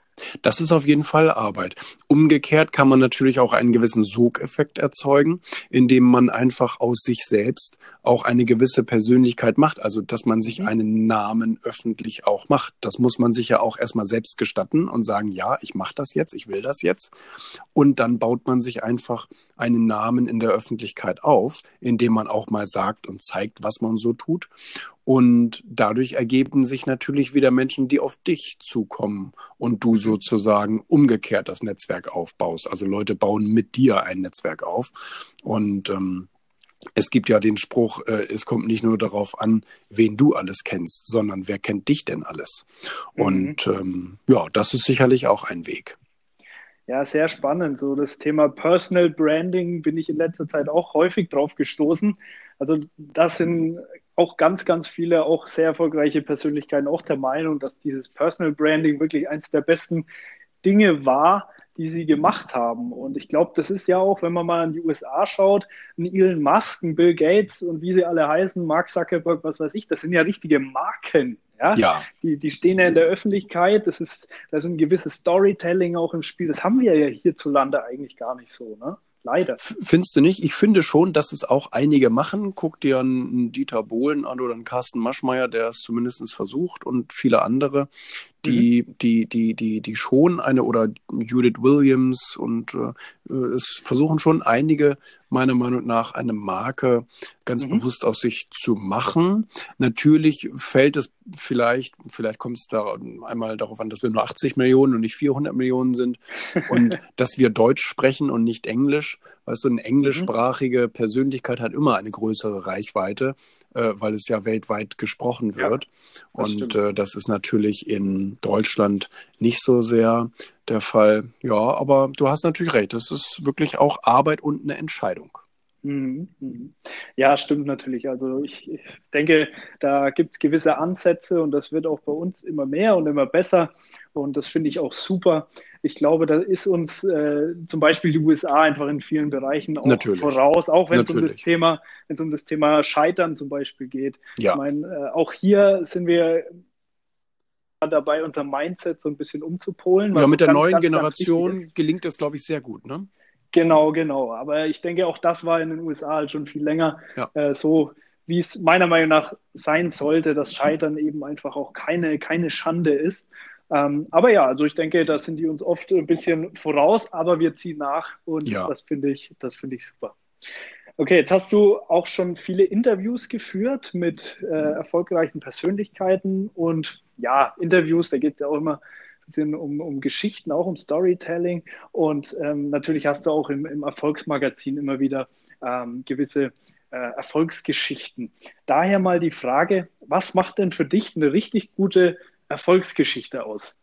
Das ist auf jeden Fall Arbeit. Umgekehrt kann man natürlich auch einen gewissen Sogeffekt erzeugen, indem man einfach aus sich selbst auch eine gewisse Persönlichkeit macht. Also, dass man sich mhm. einen Namen öffentlich auch macht. Das muss man sich ja auch erstmal selbst gestatten und sagen, ja, ich mache das jetzt, ich will das jetzt. Und dann baut man sich einfach einen Namen in der Öffentlichkeit auf, indem man auch mal sagt und zeigt, was man so tut. Und dadurch ergeben sich natürlich wieder Menschen, die auf dich zukommen und du sozusagen umgekehrt das Netzwerk aufbaust. Also Leute bauen mit dir ein Netzwerk auf. Und ähm, es gibt ja den Spruch, äh, es kommt nicht nur darauf an, wen du alles kennst, sondern wer kennt dich denn alles? Mhm. Und ähm, ja, das ist sicherlich auch ein Weg. Ja, sehr spannend. So das Thema Personal Branding bin ich in letzter Zeit auch häufig drauf gestoßen. Also das sind auch ganz, ganz viele, auch sehr erfolgreiche Persönlichkeiten auch der Meinung, dass dieses Personal Branding wirklich eines der besten Dinge war, die sie gemacht haben. Und ich glaube, das ist ja auch, wenn man mal in die USA schaut, ein Elon Musk, ein Bill Gates und wie sie alle heißen, Mark Zuckerberg, was weiß ich, das sind ja richtige Marken. Ja, ja. Die, die stehen ja in der Öffentlichkeit. Das ist, da ist ein gewisses Storytelling auch im Spiel. Das haben wir ja hierzulande eigentlich gar nicht so. Ne? Leider. Findest du nicht? Ich finde schon, dass es auch einige machen. Guck dir einen Dieter Bohlen an oder einen Carsten Maschmeyer, der es zumindest versucht und viele andere, die, mhm. die, die, die, die schon eine oder Judith Williams und äh, es versuchen schon einige meiner Meinung nach eine Marke ganz mhm. bewusst auf sich zu machen. Natürlich fällt es vielleicht, vielleicht kommt es da einmal darauf an, dass wir nur 80 Millionen und nicht 400 Millionen sind und dass wir Deutsch sprechen und nicht Englisch Weißt du, eine englischsprachige Persönlichkeit hat immer eine größere Reichweite, äh, weil es ja weltweit gesprochen wird. Ja, Und äh, das ist natürlich in Deutschland nicht so sehr der Fall. Ja, aber du hast natürlich recht. Das ist wirklich auch Arbeit und eine Entscheidung. Mhm, mhm. Ja, stimmt natürlich. Also ich, ich denke, da gibt es gewisse Ansätze und das wird auch bei uns immer mehr und immer besser. Und das finde ich auch super. Ich glaube, da ist uns äh, zum Beispiel die USA einfach in vielen Bereichen auch natürlich. voraus, auch wenn es um das Thema, wenn es um das Thema Scheitern zum Beispiel geht. Ja. Ich meine, äh, auch hier sind wir dabei, unser Mindset so ein bisschen umzupolen. Ja, mit der ganz, neuen ganz, Generation ganz gelingt das, glaube ich, sehr gut, ne? Genau, genau. Aber ich denke, auch das war in den USA halt schon viel länger ja. äh, so, wie es meiner Meinung nach sein sollte, dass Scheitern eben einfach auch keine, keine Schande ist. Ähm, aber ja, also ich denke, da sind die uns oft ein bisschen voraus, aber wir ziehen nach und ja. das finde ich, das finde ich super. Okay, jetzt hast du auch schon viele Interviews geführt mit äh, erfolgreichen Persönlichkeiten und ja, Interviews, da geht es ja auch immer bisschen um, um Geschichten, auch um Storytelling. Und ähm, natürlich hast du auch im, im Erfolgsmagazin immer wieder ähm, gewisse äh, Erfolgsgeschichten. Daher mal die Frage, was macht denn für dich eine richtig gute Erfolgsgeschichte aus?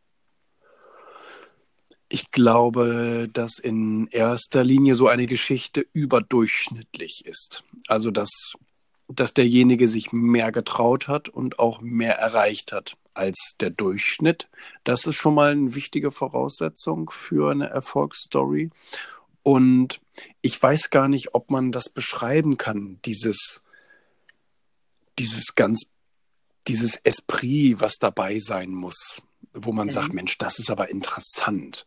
Ich glaube, dass in erster Linie so eine Geschichte überdurchschnittlich ist. Also dass, dass derjenige sich mehr getraut hat und auch mehr erreicht hat als der Durchschnitt. Das ist schon mal eine wichtige Voraussetzung für eine Erfolgsstory. Und ich weiß gar nicht, ob man das beschreiben kann, dieses, dieses ganz, dieses Esprit, was dabei sein muss, wo man mhm. sagt, Mensch, das ist aber interessant.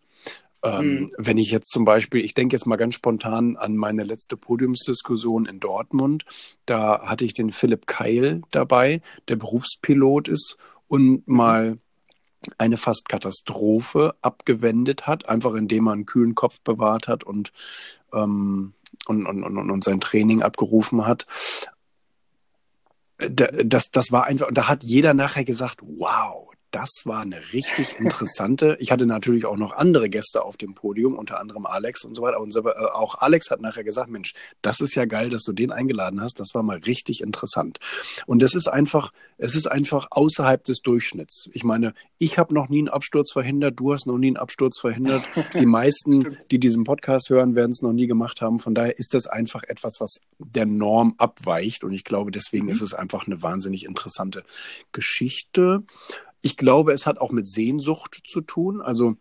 Ähm, mhm. Wenn ich jetzt zum Beispiel, ich denke jetzt mal ganz spontan an meine letzte Podiumsdiskussion in Dortmund, da hatte ich den Philipp Keil dabei, der Berufspilot ist und mal eine fast Katastrophe abgewendet hat, einfach indem man einen kühlen Kopf bewahrt hat und, ähm, und, und, und, und sein Training abgerufen hat. Das, das war einfach, und da hat jeder nachher gesagt, wow, das war eine richtig interessante. Ich hatte natürlich auch noch andere Gäste auf dem Podium, unter anderem Alex und so weiter. Und äh, auch Alex hat nachher gesagt, Mensch, das ist ja geil, dass du den eingeladen hast. Das war mal richtig interessant. Und es ist einfach, es ist einfach außerhalb des Durchschnitts. Ich meine, ich habe noch nie einen Absturz verhindert, du hast noch nie einen Absturz verhindert. Die meisten, die diesen Podcast hören, werden es noch nie gemacht haben. Von daher ist das einfach etwas, was der Norm abweicht. Und ich glaube, deswegen mhm. ist es einfach eine wahnsinnig interessante Geschichte. Ich glaube, es hat auch mit Sehnsucht zu tun. Also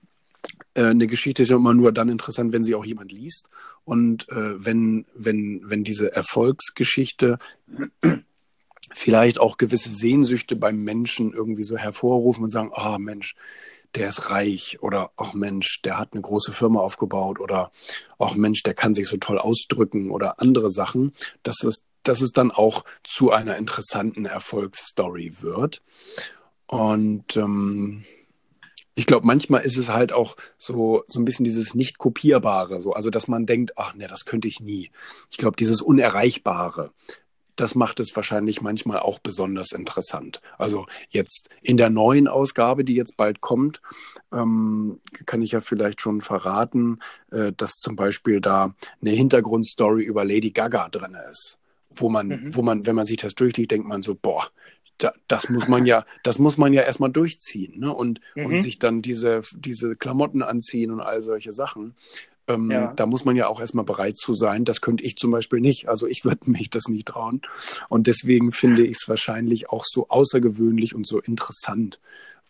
äh, eine Geschichte ist ja immer nur dann interessant, wenn sie auch jemand liest. Und äh, wenn, wenn, wenn diese Erfolgsgeschichte vielleicht auch gewisse Sehnsüchte beim Menschen irgendwie so hervorrufen und sagen, ah oh, Mensch, der ist reich oder ach oh Mensch, der hat eine große Firma aufgebaut oder ach oh Mensch, der kann sich so toll ausdrücken oder andere Sachen, dass es, dass es dann auch zu einer interessanten Erfolgsstory wird. Und ähm, ich glaube, manchmal ist es halt auch so, so ein bisschen dieses nicht kopierbare, so, also dass man denkt, ach ne, das könnte ich nie. Ich glaube, dieses Unerreichbare, das macht es wahrscheinlich manchmal auch besonders interessant. Also jetzt in der neuen Ausgabe, die jetzt bald kommt, ähm, kann ich ja vielleicht schon verraten, äh, dass zum Beispiel da eine Hintergrundstory über Lady Gaga drin ist. Wo man, mhm. wo man, wenn man sich das durchliest, denkt man so, boah, da, das muss man ja, das muss man ja erstmal durchziehen, ne? Und, mhm. und sich dann diese, diese Klamotten anziehen und all solche Sachen. Ähm, ja. Da muss man ja auch erstmal bereit zu sein. Das könnte ich zum Beispiel nicht. Also ich würde mich das nicht trauen. Und deswegen finde ich es wahrscheinlich auch so außergewöhnlich und so interessant,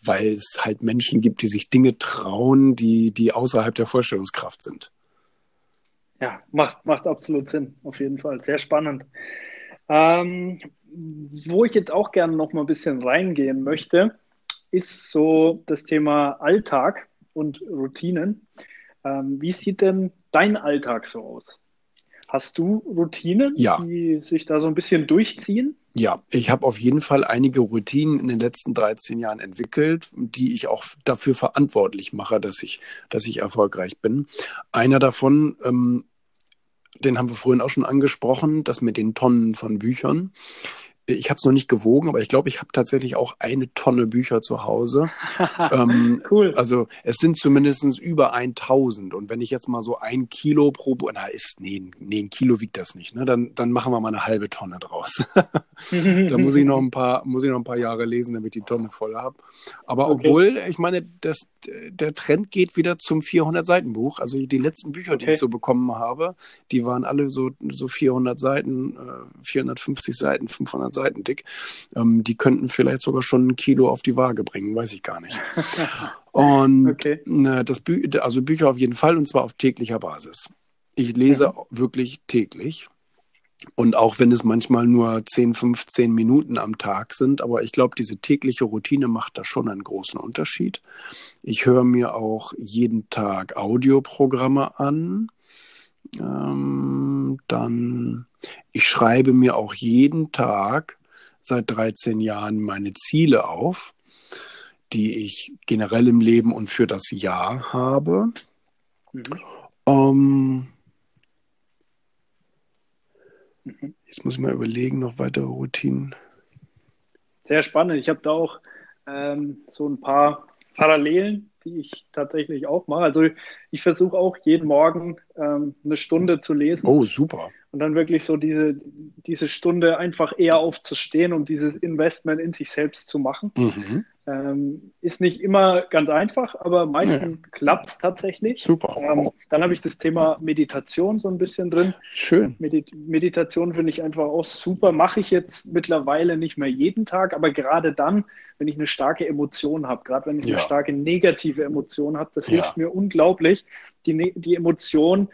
weil es halt Menschen gibt, die sich Dinge trauen, die, die außerhalb der Vorstellungskraft sind. Ja, macht, macht absolut Sinn, auf jeden Fall. Sehr spannend. Ähm, wo ich jetzt auch gerne noch mal ein bisschen reingehen möchte, ist so das Thema Alltag und Routinen. Ähm, wie sieht denn dein Alltag so aus? Hast du Routinen, ja. die sich da so ein bisschen durchziehen? Ja, ich habe auf jeden Fall einige Routinen in den letzten 13 Jahren entwickelt, die ich auch dafür verantwortlich mache, dass ich, dass ich erfolgreich bin. Einer davon ähm, den haben wir vorhin auch schon angesprochen, das mit den Tonnen von Büchern. Ich habe es noch nicht gewogen, aber ich glaube, ich habe tatsächlich auch eine Tonne Bücher zu Hause. ähm, cool. Also es sind zumindest über 1000. Und wenn ich jetzt mal so ein Kilo pro Buch, na ist, nee, nee, ein Kilo wiegt das nicht, ne? Dann, dann machen wir mal eine halbe Tonne draus. da muss ich noch ein paar, muss ich noch ein paar Jahre lesen, damit ich die Tonne voll habe. Aber okay. obwohl, ich meine, das, der Trend geht wieder zum 400 Seiten Buch. Also die letzten Bücher, okay. die ich so bekommen habe, die waren alle so, so 400 Seiten, äh, 450 Seiten, 500 Seiten dick. Ähm, die könnten vielleicht sogar schon ein Kilo auf die Waage bringen, weiß ich gar nicht. Und okay. ne, das Bü also Bücher auf jeden Fall und zwar auf täglicher Basis. Ich lese mhm. wirklich täglich. Und auch wenn es manchmal nur 10, 15 Minuten am Tag sind, aber ich glaube, diese tägliche Routine macht da schon einen großen Unterschied. Ich höre mir auch jeden Tag Audioprogramme an. Ähm, dann, ich schreibe mir auch jeden Tag seit 13 Jahren meine Ziele auf, die ich generell im Leben und für das Jahr habe. Mhm. Ähm, mhm. Jetzt muss ich mal überlegen, noch weitere Routinen. Sehr spannend. Ich habe da auch ähm, so ein paar Parallelen, die ich tatsächlich auch mache. Also ich versuche auch jeden Morgen ähm, eine Stunde zu lesen. Oh, super und dann wirklich so diese, diese Stunde einfach eher aufzustehen und dieses Investment in sich selbst zu machen. Mhm. Ähm, ist nicht immer ganz einfach, aber meistens ja. klappt es tatsächlich. Super. Ähm, dann habe ich das Thema Meditation so ein bisschen drin. Schön. Medit Meditation finde ich einfach auch super. Mache ich jetzt mittlerweile nicht mehr jeden Tag, aber gerade dann, wenn ich eine starke Emotion habe, gerade wenn ich ja. eine starke negative Emotion habe, das ja. hilft mir unglaublich, die, ne-, die Emotion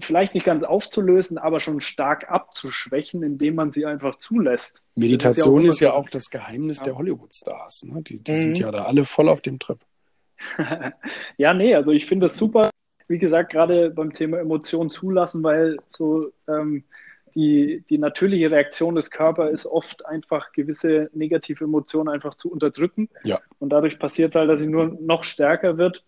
vielleicht nicht ganz aufzulösen, aber schon stark abzuschwächen, indem man sie einfach zulässt. Meditation ist ja auch, ist ja auch das Geheimnis ja. der Hollywood-Stars. Ne? Die, die mhm. sind ja da alle voll auf dem Trip. ja, nee, also ich finde das super. Wie gesagt, gerade beim Thema Emotionen zulassen, weil so ähm, die, die natürliche Reaktion des Körpers ist oft einfach gewisse negative Emotionen einfach zu unterdrücken. Ja. Und dadurch passiert halt, dass sie nur noch stärker wird.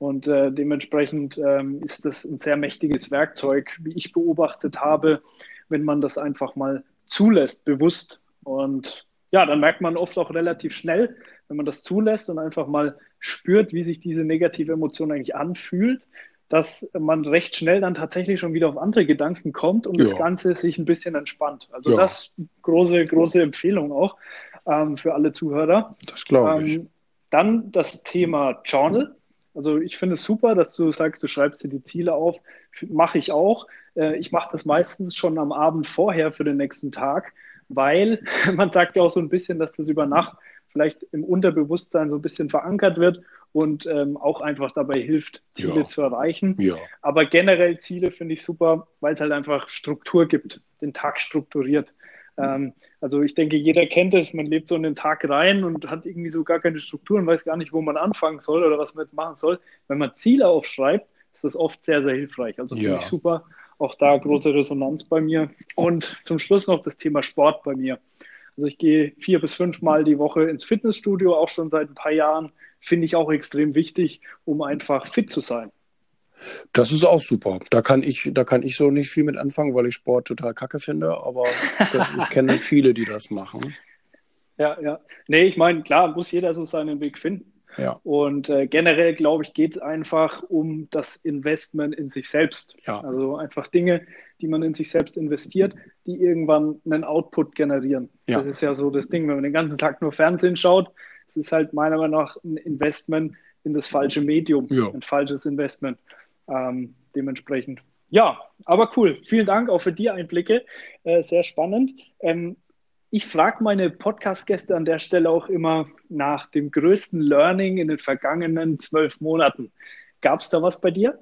Und äh, dementsprechend ähm, ist das ein sehr mächtiges Werkzeug, wie ich beobachtet habe, wenn man das einfach mal zulässt, bewusst. Und ja, dann merkt man oft auch relativ schnell, wenn man das zulässt und einfach mal spürt, wie sich diese negative Emotion eigentlich anfühlt, dass man recht schnell dann tatsächlich schon wieder auf andere Gedanken kommt und ja. das Ganze sich ein bisschen entspannt. Also ja. das große, große Empfehlung auch ähm, für alle Zuhörer. Das glaube ich. Ähm, dann das Thema Journal. Also ich finde es super, dass du sagst, du schreibst dir die Ziele auf. Mache ich auch. Äh, ich mache das meistens schon am Abend vorher für den nächsten Tag, weil man sagt ja auch so ein bisschen, dass das über Nacht vielleicht im Unterbewusstsein so ein bisschen verankert wird und ähm, auch einfach dabei hilft, Ziele ja. zu erreichen. Ja. Aber generell Ziele finde ich super, weil es halt einfach Struktur gibt, den Tag strukturiert. Ähm, also ich denke, jeder kennt es, man lebt so in den Tag rein und hat irgendwie so gar keine Strukturen, weiß gar nicht, wo man anfangen soll oder was man jetzt machen soll. Wenn man Ziele aufschreibt, ist das oft sehr, sehr hilfreich. Also finde ja. ich super. Auch da große Resonanz bei mir. Und zum Schluss noch das Thema Sport bei mir. Also ich gehe vier bis fünf Mal die Woche ins Fitnessstudio, auch schon seit ein paar Jahren. Finde ich auch extrem wichtig, um einfach fit zu sein. Das ist auch super. Da kann ich, da kann ich so nicht viel mit anfangen, weil ich Sport total kacke finde, aber ich kenne viele, die das machen. Ja, ja. Nee, ich meine, klar, muss jeder so seinen Weg finden. Ja. Und äh, generell, glaube ich, geht es einfach um das Investment in sich selbst. Ja. Also einfach Dinge, die man in sich selbst investiert, die irgendwann einen Output generieren. Ja. Das ist ja so das Ding, wenn man den ganzen Tag nur Fernsehen schaut, es ist halt meiner Meinung nach ein Investment in das falsche Medium, ja. ein falsches Investment. Ähm, dementsprechend. Ja, aber cool. Vielen Dank auch für die Einblicke. Äh, sehr spannend. Ähm, ich frage meine Podcast-Gäste an der Stelle auch immer nach dem größten Learning in den vergangenen zwölf Monaten. Gab es da was bei dir?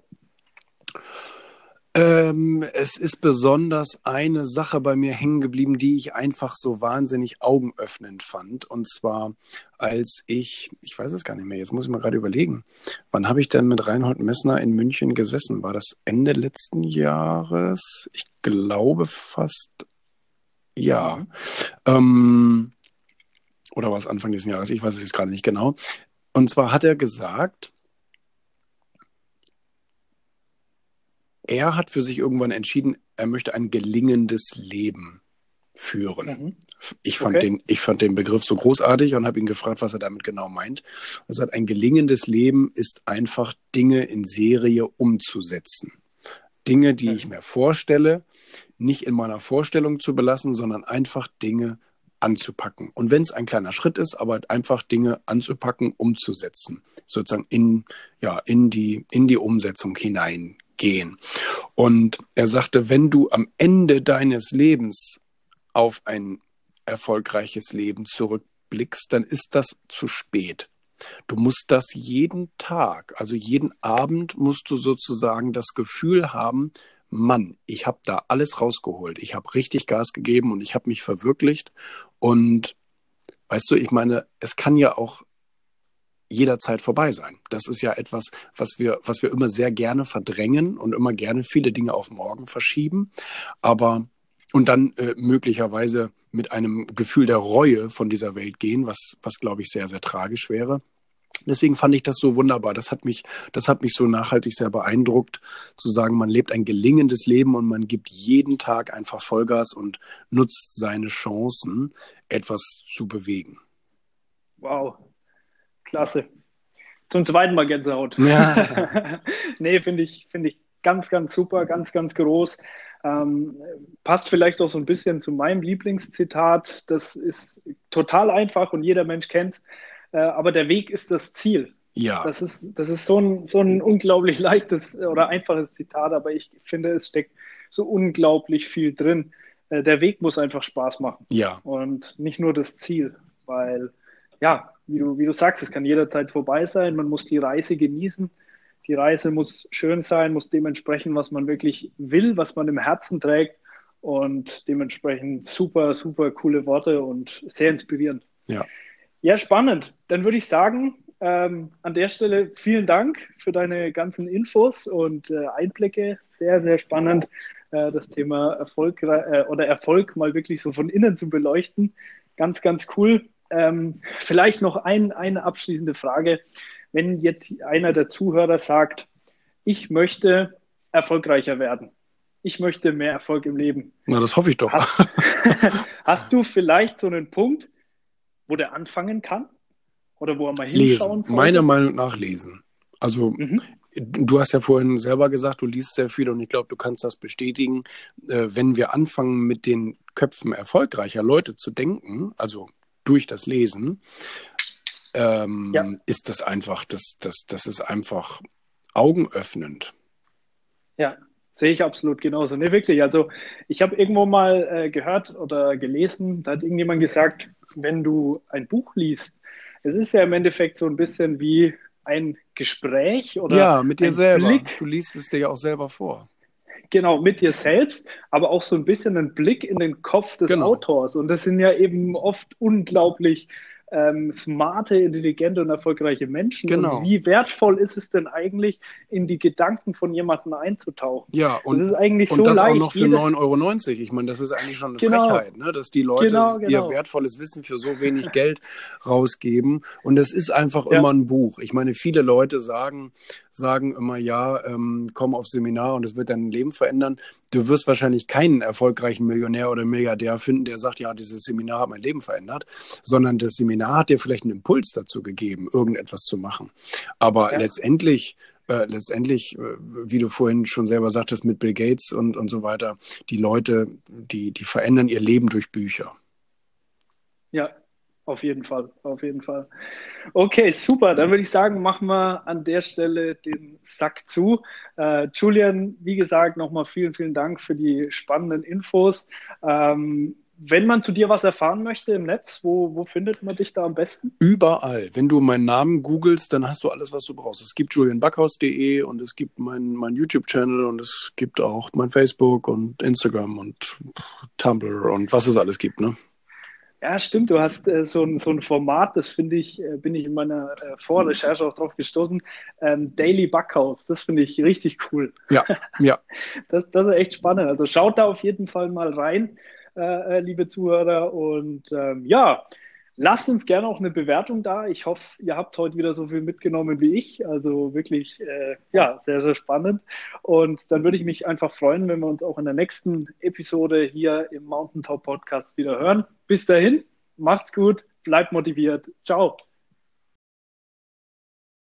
Ähm, es ist besonders eine Sache bei mir hängen geblieben, die ich einfach so wahnsinnig augenöffnend fand. Und zwar, als ich, ich weiß es gar nicht mehr, jetzt muss ich mal gerade überlegen, wann habe ich denn mit Reinhold Messner in München gesessen? War das Ende letzten Jahres? Ich glaube fast ja. Ähm, oder war es Anfang dieses Jahres? Ich weiß es jetzt gerade nicht genau. Und zwar hat er gesagt, er hat für sich irgendwann entschieden, er möchte ein gelingendes Leben führen. Mhm. Ich, fand okay. den, ich fand den Begriff so großartig und habe ihn gefragt, was er damit genau meint. Er sagt, ein gelingendes Leben ist einfach Dinge in Serie umzusetzen. Dinge, die mhm. ich mir vorstelle, nicht in meiner Vorstellung zu belassen, sondern einfach Dinge anzupacken. Und wenn es ein kleiner Schritt ist, aber einfach Dinge anzupacken, umzusetzen, sozusagen in, ja, in die, in die Umsetzung hineingehen. Und er sagte, wenn du am Ende deines Lebens auf ein erfolgreiches Leben zurückblickst, dann ist das zu spät. Du musst das jeden Tag, also jeden Abend musst du sozusagen das Gefühl haben, Mann, ich habe da alles rausgeholt. Ich habe richtig Gas gegeben und ich habe mich verwirklicht. Und weißt du, ich meine, es kann ja auch jederzeit vorbei sein. Das ist ja etwas, was wir, was wir immer sehr gerne verdrängen und immer gerne viele Dinge auf morgen verschieben. Aber und dann äh, möglicherweise mit einem Gefühl der Reue von dieser Welt gehen, was, was glaube ich sehr, sehr tragisch wäre. Deswegen fand ich das so wunderbar. Das hat mich, das hat mich so nachhaltig sehr beeindruckt, zu sagen, man lebt ein gelingendes Leben und man gibt jeden Tag einfach Vollgas und nutzt seine Chancen, etwas zu bewegen. Wow, klasse. Zum zweiten Mal Gänsehaut. Ja. nee, finde ich, finde ich ganz, ganz super, ganz, ganz groß. Ähm, passt vielleicht auch so ein bisschen zu meinem Lieblingszitat. Das ist total einfach und jeder Mensch kennt es. Äh, aber der Weg ist das Ziel. Ja. Das ist, das ist so ein, so ein unglaublich leichtes oder einfaches Zitat, aber ich finde, es steckt so unglaublich viel drin. Äh, der Weg muss einfach Spaß machen. Ja. Und nicht nur das Ziel, weil, ja, wie du, wie du sagst, es kann jederzeit vorbei sein. Man muss die Reise genießen. Die Reise muss schön sein, muss dementsprechend, was man wirklich will, was man im Herzen trägt. Und dementsprechend super, super coole Worte und sehr inspirierend. Ja. Ja, spannend. Dann würde ich sagen, ähm, an der Stelle vielen Dank für deine ganzen Infos und äh, Einblicke. Sehr, sehr spannend, äh, das Thema Erfolg äh, oder Erfolg mal wirklich so von innen zu beleuchten. Ganz, ganz cool. Ähm, vielleicht noch ein, eine abschließende Frage. Wenn jetzt einer der Zuhörer sagt, ich möchte erfolgreicher werden, ich möchte mehr Erfolg im Leben. Na, das hoffe ich doch. Hast, hast du vielleicht so einen Punkt, wo der anfangen kann? Oder wo er mal hinschauen lesen. Meiner Meinung nach lesen. Also mhm. du hast ja vorhin selber gesagt, du liest sehr viel und ich glaube, du kannst das bestätigen. Äh, wenn wir anfangen, mit den Köpfen erfolgreicher Leute zu denken, also durch das Lesen, ähm, ja. ist das einfach, das, das, das ist einfach augenöffnend. Ja, sehe ich absolut genauso. Ne, wirklich. Also ich habe irgendwo mal äh, gehört oder gelesen, da hat irgendjemand gesagt, wenn du ein Buch liest, es ist ja im Endeffekt so ein bisschen wie ein Gespräch oder. Ja, mit dir selber. Blick. Du liest es dir ja auch selber vor. Genau, mit dir selbst, aber auch so ein bisschen ein Blick in den Kopf des genau. Autors. Und das sind ja eben oft unglaublich ähm, smarte, intelligente und erfolgreiche Menschen. Genau. Und wie wertvoll ist es denn eigentlich, in die Gedanken von jemandem einzutauchen? Ja, und das ist eigentlich und so das leicht. auch noch für 9,90 Euro. Ich meine, das ist eigentlich schon eine genau. Frechheit, ne? dass die Leute genau, genau. ihr wertvolles Wissen für so wenig Geld rausgeben. Und das ist einfach ja. immer ein Buch. Ich meine, viele Leute sagen, sagen immer, ja, ähm, komm aufs Seminar und es wird dein Leben verändern. Du wirst wahrscheinlich keinen erfolgreichen Millionär oder Milliardär finden, der sagt, ja, dieses Seminar hat mein Leben verändert, sondern das Seminar hat dir vielleicht einen Impuls dazu gegeben, irgendetwas zu machen. Aber ja. letztendlich äh, letztendlich, äh, wie du vorhin schon selber sagtest, mit Bill Gates und, und so weiter, die Leute, die, die verändern ihr Leben durch Bücher. Ja, auf jeden Fall, auf jeden Fall. Okay, super. Dann würde ich sagen, machen wir an der Stelle den Sack zu. Äh, Julian, wie gesagt, nochmal vielen, vielen Dank für die spannenden Infos. Ähm, wenn man zu dir was erfahren möchte im Netz, wo, wo findet man dich da am besten? Überall. Wenn du meinen Namen googelst, dann hast du alles, was du brauchst. Es gibt julianbackhaus.de und es gibt mein, mein YouTube-Channel und es gibt auch mein Facebook und Instagram und Tumblr und was es alles gibt, ne? Ja, stimmt. Du hast äh, so, ein, so ein Format, das finde ich, äh, bin ich in meiner äh, Vorrecherche auch drauf gestoßen. Ähm, Daily Backhaus. Das finde ich richtig cool. Ja, ja. das, das ist echt spannend. Also schaut da auf jeden Fall mal rein, äh liebe Zuhörer. Und ähm, ja, Lasst uns gerne auch eine Bewertung da. Ich hoffe, ihr habt heute wieder so viel mitgenommen wie ich. Also wirklich, äh, ja, sehr, sehr spannend. Und dann würde ich mich einfach freuen, wenn wir uns auch in der nächsten Episode hier im Mountaintop Podcast wieder hören. Bis dahin, macht's gut, bleibt motiviert. Ciao.